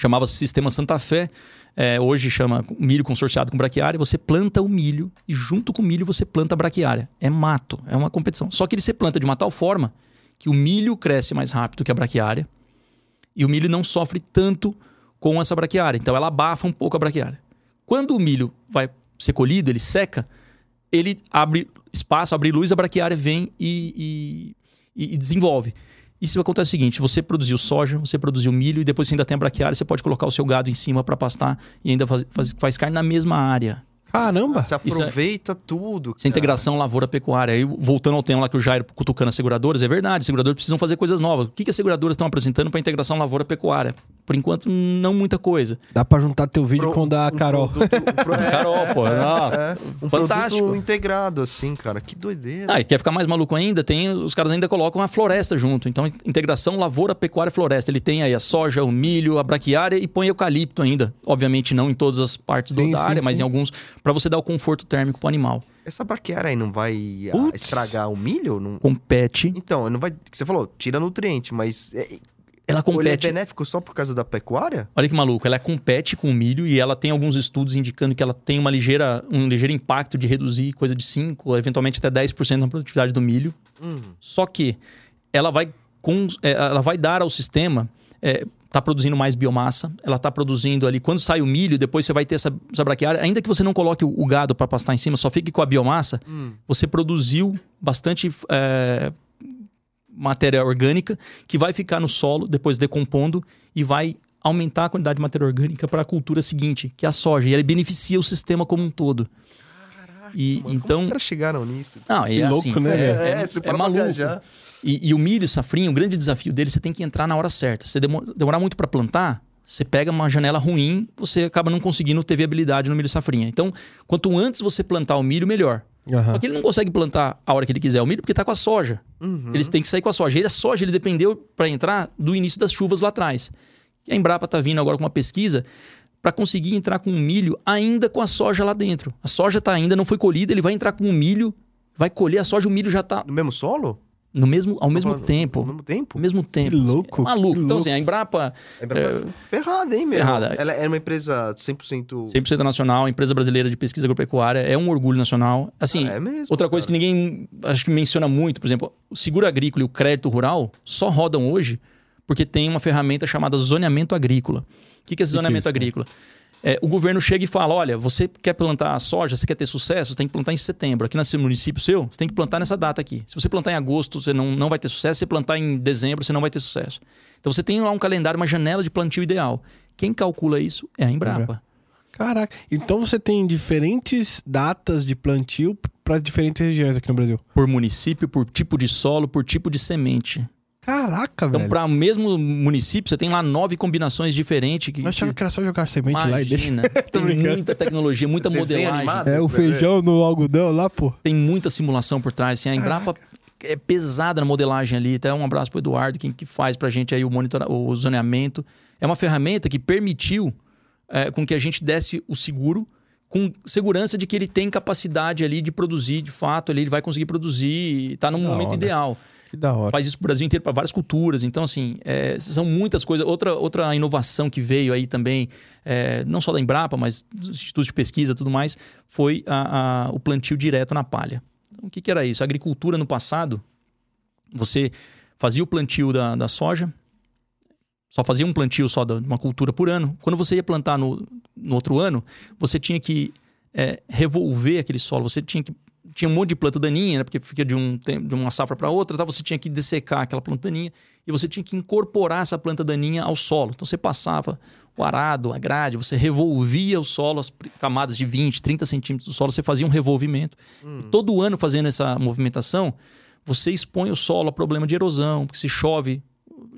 chamava-se Sistema Santa Fé, é, hoje chama milho consorciado com braquiária, você planta o milho e junto com o milho você planta a braquiária. É mato, é uma competição. Só que ele se planta de uma tal forma que o milho cresce mais rápido que a braquiária e o milho não sofre tanto com essa braquiária. Então ela abafa um pouco a braquiária. Quando o milho vai ser colhido, ele seca, ele abre espaço, abre luz, a braquiária vem e, e- e- e desenvolve. Isso acontece o seguinte: você produziu soja, você produziu milho e depois você ainda tem a braquiária, você pode colocar o seu gado em cima para pastar e ainda faz, faz, faz carne na mesma área. Caramba! Você Isso é- aproveita tudo. Essa integração lavoura-pecuária. Aí, voltando ao tema lá que o Jairo cutucando as seguradoras, é verdade, as seguradoras precisam fazer coisas novas. O que, que as seguradoras estão apresentando para integração lavoura-pecuária? Por enquanto, não muita coisa. Dá pra juntar teu vídeo Pro- com o da um Carol. produto- um pro- é, Carol, pô, é, um Fantástico. integrado, assim, cara. Que doideira. Ah, e quer ficar mais maluco ainda? Tem, os caras ainda colocam a floresta junto. Então, integração lavoura, pecuária, floresta. Ele tem aí a soja, o milho, a braquiária e põe eucalipto ainda. Obviamente não em todas as partes do- Sim, da sim, área, mas sim. em alguns, para você dar o conforto térmico pro animal. Essa braquiária aí não vai ah, estragar o milho? Não... Compete. Então, não vai. Você falou, tira nutriente, mas. É, Ela ele é compete. benéfico só por causa da pecuária? Olha que maluco, ela compete com o milho e ela tem alguns estudos indicando que ela tem uma ligeira, um ligeiro impacto de reduzir coisa de 5, eventualmente até 10% na produtividade do milho. Hum. Só que ela vai, é, ela vai dar ao sistema. É, tá produzindo mais biomassa, ela tá produzindo ali. Quando sai o milho, depois você vai ter essa, essa braquiária. Ainda que você não coloque o, o gado para pastar em cima, só fique com a biomassa, Hum. você produziu bastante é, matéria orgânica que vai ficar no solo, depois decompondo e vai aumentar a quantidade de matéria orgânica para a cultura seguinte, que é a soja. E ele beneficia o sistema como um todo. E, Mano, então. Como os caras chegaram nisso? Não, é Que louco, assim, né, é, é, você é para pra maluco. viajar. E, e o milho safrinho, o grande desafio dele, você tem que entrar na hora certa. Se demo- demorar muito para plantar, você pega uma janela ruim, você acaba não conseguindo ter viabilidade no milho safrinha. Então, quanto antes você plantar o milho, melhor. Aham. Só que ele não consegue plantar a hora que ele quiser o milho porque tá com a soja. Uhum. Eles têm que sair com a soja. E a soja ele dependeu para entrar do início das chuvas lá atrás. E a Embrapa tá vindo agora com uma pesquisa para conseguir entrar com o milho ainda com a soja lá dentro. A soja tá ainda não foi colhida, ele vai entrar com o milho, vai colher a soja, o milho já tá No mesmo solo? No mesmo, ao mesmo Ao tempo. Ao mesmo tempo? Ao mesmo tempo. Que louco, É maluco. que Então, louco. assim, a Embrapa, A Embrapa é ferrada, hein, meu? Ferrada. Ela é uma empresa 100%... 100% nacional, empresa brasileira de pesquisa agropecuária, é um orgulho nacional. Assim, é mesmo, outra coisa que ninguém acho que menciona muito, por exemplo, o seguro agrícola e o crédito rural só rodam hoje porque tem uma ferramenta chamada zoneamento agrícola. O que, que é esse Que que é zoneamento isso, né? É, o governo chega e fala: olha, você quer plantar soja, você quer ter sucesso, você tem que plantar em setembro. Aqui nesse município seu, você tem que plantar nessa data aqui. Se você plantar em agosto, você não, não vai ter sucesso. Se você plantar em dezembro, você não vai ter sucesso. Então você tem lá um calendário, uma janela de plantio ideal. Quem calcula isso é a Embrapa. Caraca. Então você tem diferentes datas de plantio para diferentes regiões aqui no Brasil. Por município, por tipo de solo, por tipo de semente. Caraca, Então, velho. para o mesmo município, você tem lá nove combinações diferentes. Que, Eu achava que- que era só jogar semente lá e deixa. Imagina, tem muita tecnologia, muita Desenho modelagem, animado? É o feijão no algodão lá, pô. tem muita simulação por trás. Assim, a Embrapa é pesada na modelagem ali. Até um abraço pro Eduardo, quem que faz pra gente aí o, monitora, o zoneamento. É uma ferramenta que permitiu é, com que a gente desse o seguro com segurança de que ele tem capacidade ali de produzir, de fato, ali ele vai conseguir produzir, está no momento hora. ideal. Que da hora. faz isso pro Brasil inteiro, para várias culturas. Então, assim, é, são muitas coisas. Outra, outra inovação que veio aí também, é, não só da Embrapa, mas dos institutos de pesquisa e tudo mais, foi a- a- o plantio direto na palha. Então, o que, que era isso? A agricultura no passado, você fazia o plantio da, da soja, só fazia um plantio só de uma cultura por ano. Quando você ia plantar no, no outro ano, você tinha que é, revolver aquele solo, você tinha que tinha um monte de planta daninha, né? Porque fica de, um, de uma safra para outra, tá? você tinha que dessecar aquela planta daninha e você tinha que incorporar essa planta daninha ao solo. Então você passava o arado, a grade, você revolvia o solo, as camadas de 20, 30 centímetros do solo, você fazia um revolvimento. E todo ano fazendo essa movimentação, você expõe o solo a problema de erosão, porque se chove,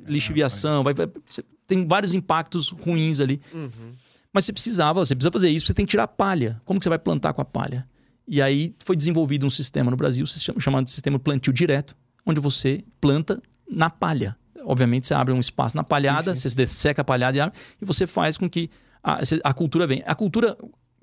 lixiviação, vai, vai- você tem vários impactos ruins ali. Uhum. Mas você precisava, você precisa fazer isso, você tem que tirar a palha. Como que você vai plantar com a palha? E aí foi desenvolvido um sistema no Brasil chamado de sistema plantio direto, onde você planta na palha. Obviamente você abre um espaço na palhada, você desseca a palhada e abre, e você faz com que a, a cultura venha. A cultura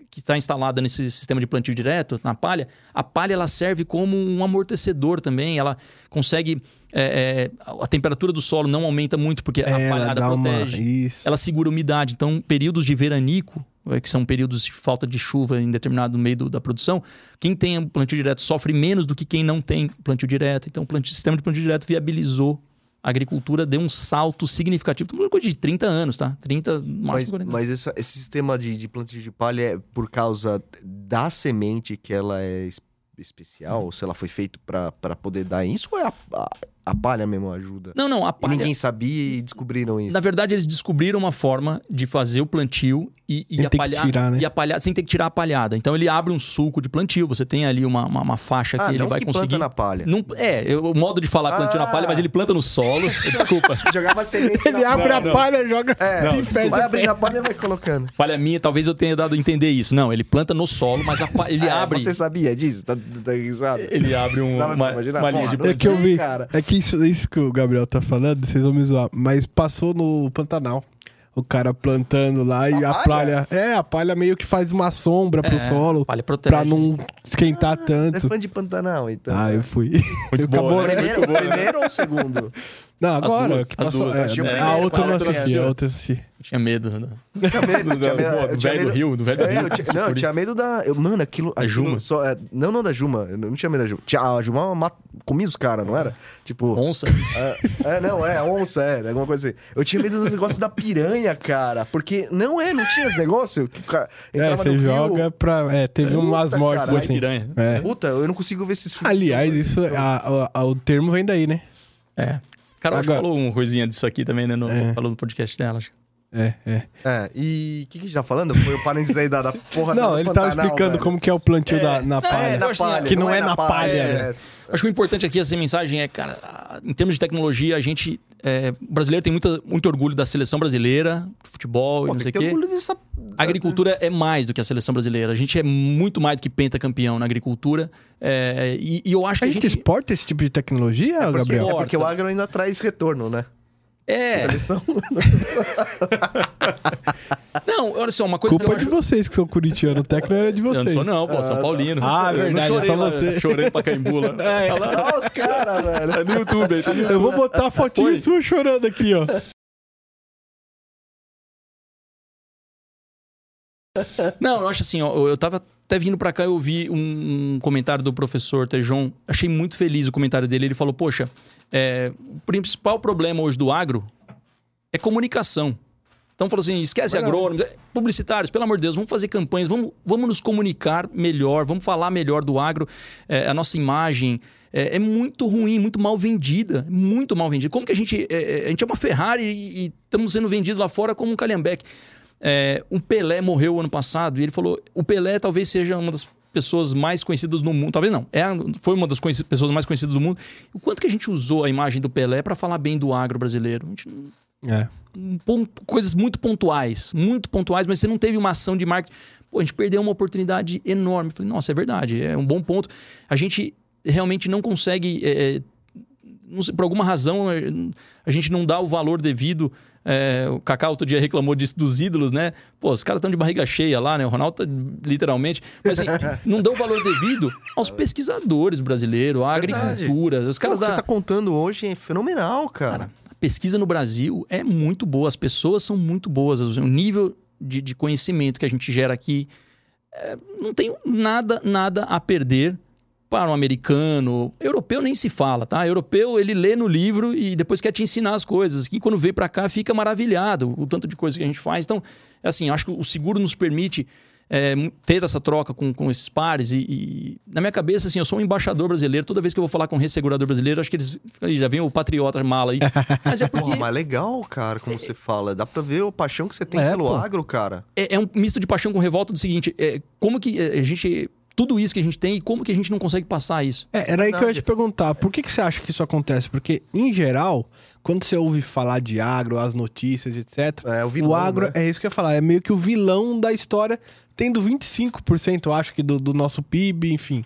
que está instalada nesse sistema de plantio direto, na palha, a palha ela serve como um amortecedor também, ela consegue... é, é, a temperatura do solo não aumenta muito porque a É, ela palhada uma... protege Isso. ela segura a umidade. Então, períodos de veranico, que são períodos de falta de chuva em determinado meio do- da produção, quem tem plantio direto sofre menos do que quem não tem plantio direto. Então, o plantio- sistema de plantio direto viabilizou a agricultura, deu um salto significativo. Estamos falando de 30 anos, tá? 30, máximo Mas, 40 mas essa- esse sistema de, de plantio de palha é por causa da semente que ela é es- especial? Ou se ela foi feito pra poder dar isso? Ou é a, a, a palha mesmo ajuda? Não, não, a E palha... ninguém sabia e descobriram isso. Na verdade, eles descobriram uma forma de fazer o plantio e, e Sem ter que apalhar, tirar, né? e apalhar sem ter que tirar a palhada. Então ele abre um sulco de plantio. Você tem ali uma, uma, uma faixa ah, que ele não vai que conseguir. planta na palha. Não, é, eu- o modo de falar plantio na Ah. palha, mas ele planta no solo. Desculpa. Jogava semente Ele na abre palha. a não. palha, joga É, e desculpa, vai abrir a palha e vai colocando. Falha minha, talvez eu tenha dado a entender isso. Não, ele planta no solo, mas a pa- ele É, abre. Você sabia disso? Tá, tá risado? Ele abre um- uma, uma linha de não É que eu vi. cara. É que isso, isso que o Gabriel tá falando, vocês vão me zoar. Mas passou no Pantanal. O cara plantando lá e A a palha? palha. É, a palha meio que faz uma sombra pro É, solo. palha protege. Pra não esquentar Você é tanto. fã de Pantanal, então. Ah, eu fui. Muito né? né? Primeiro, primeiro ou segundo? Não, agora. duas, que as passou, duas. é, Assistiu né? a outra eu não assisti, assistiu? a outra assisti. Tinha medo. né? Tinha medo, tinha medo. do velho do medo- Rio, do velho do É, Rio. não, eu tinha medo da. eu- mano, aquilo. A Juma. Só, é, não, não da Juma. Eu não tinha medo da Juma. Tinha, a Juma mat- comia os caras, não era? Tipo. Onça. É, é, não, é, onça, é, alguma coisa assim. Eu tinha medo do negócio da piranha, cara. Porque não é, não tinha esse negócio. Que o cara É, entrava você joga pra. É, teve umas mortes assim. Piranha. É. Puta, eu não consigo ver esses filmes. Aliás, isso, a- a- a- o termo vem daí, né? É. Carol Agora- falou uma coisinha disso aqui também, né? No, É. Falou no podcast dela. acho. É, é. É, e o que, que a gente tá falando? Foi o parênteses aí da, da porra Não, do ele tava explicando velho. como que é o plantio da, na Não, palha. é, na assim, palha, que não é na palha, é, né? é. Acho que o importante aqui, essa mensagem é, cara, em termos de tecnologia, a gente. É, o brasileiro tem muita, muito orgulho da seleção brasileira, de futebol e Pô, não sei o quê. orgulho dessa... A agricultura é mais do que a seleção brasileira. A gente é muito mais do que pentacampeão na agricultura. É, e, e eu acho que A a gente gente. exporta esse tipo de tecnologia, É porque, Gabriel? é porque o agro ainda traz retorno, né? É, Seleção. Não, olha só, uma coisa Culpa que de vocês que são corintianos. O técnico era de vocês. Eu não sou não, pô, São Paulino. Ah, Eu verdade, não é só chorei lá, você. Chorei pra Caimbu lá. É. Olha lá. Olha os caras, velho. É no YouTube aí. tá no Eu vou botar a fotinha sua chorando aqui, ó. Não, eu acho assim, ó, eu tava até vindo pra cá, eu ouvi um, um comentário do professor Tejon, achei muito feliz o comentário dele. Ele falou: Poxa, é, o principal problema hoje do agro é comunicação. Então falou assim: esquece Verdade. agrônomos, é, publicitários, pelo amor de Deus, vamos fazer campanhas, vamos, vamos nos comunicar melhor, vamos falar melhor do agro, é, a nossa imagem. É, é muito ruim, muito mal vendida. Muito mal vendida. Como que a gente. é, é, a gente é uma Ferrari e, e estamos sendo vendidos lá fora como um Calhambeque. É, o Pelé morreu ano passado e ele falou: o Pelé talvez seja uma das pessoas mais conhecidas no mundo. Talvez não. É, foi uma das pessoas mais conhecidas do mundo. O quanto que a gente usou a imagem do Pelé para falar bem do agro brasileiro? A gente É. ponto- coisas muito pontuais, muito pontuais, mas você não teve uma ação de marketing. Pô, a gente perdeu uma oportunidade enorme. Eu falei, nossa, é verdade, é um bom ponto. A gente realmente não consegue, é, é, não sei, por alguma razão, a gente não dá o valor devido. É, o Kaká outro dia reclamou disso dos ídolos, né? Pô, os caras estão de barriga cheia lá, né? O Ronaldo tá literalmente. Mas assim, não dá o valor devido aos pesquisadores brasileiros, à Verdade. agricultura. Os Cara, caras o que da... você tá contando hoje é fenomenal, cara. Cara, a pesquisa no Brasil é muito boa, as pessoas são muito boas, o nível de, de conhecimento que a gente gera aqui é, não tem nada, nada a perder para um americano. Europeu nem se fala, tá? Europeu, ele lê no livro e depois quer te ensinar as coisas. Que quando vem para cá fica maravilhado o tanto de coisa que a gente faz. Então, é assim, acho que o seguro nos permite é, ter essa troca com, com esses pares. E, e, na minha cabeça, assim, eu sou um embaixador brasileiro. Toda vez que eu vou falar com um ressegurador brasileiro, acho que eles aí já vem o patriota mala aí. Mas é porque Porra, mas legal, cara, como você fala. Dá pra ver a paixão que você tem É, pelo pô. agro, cara. é, é um misto de paixão com revolta do seguinte: é, como que é, a gente. Tudo isso que a gente tem e como que a gente não consegue passar isso? É, era aí que eu ia te perguntar, por que, que você acha que isso acontece? Porque, em geral, quando você ouve falar de agro, as notícias, etc., É, o vilão, o agro, né? é isso que eu ia falar, é meio que o vilão da história, tendo 25%, eu acho que, do, do nosso PIB, enfim.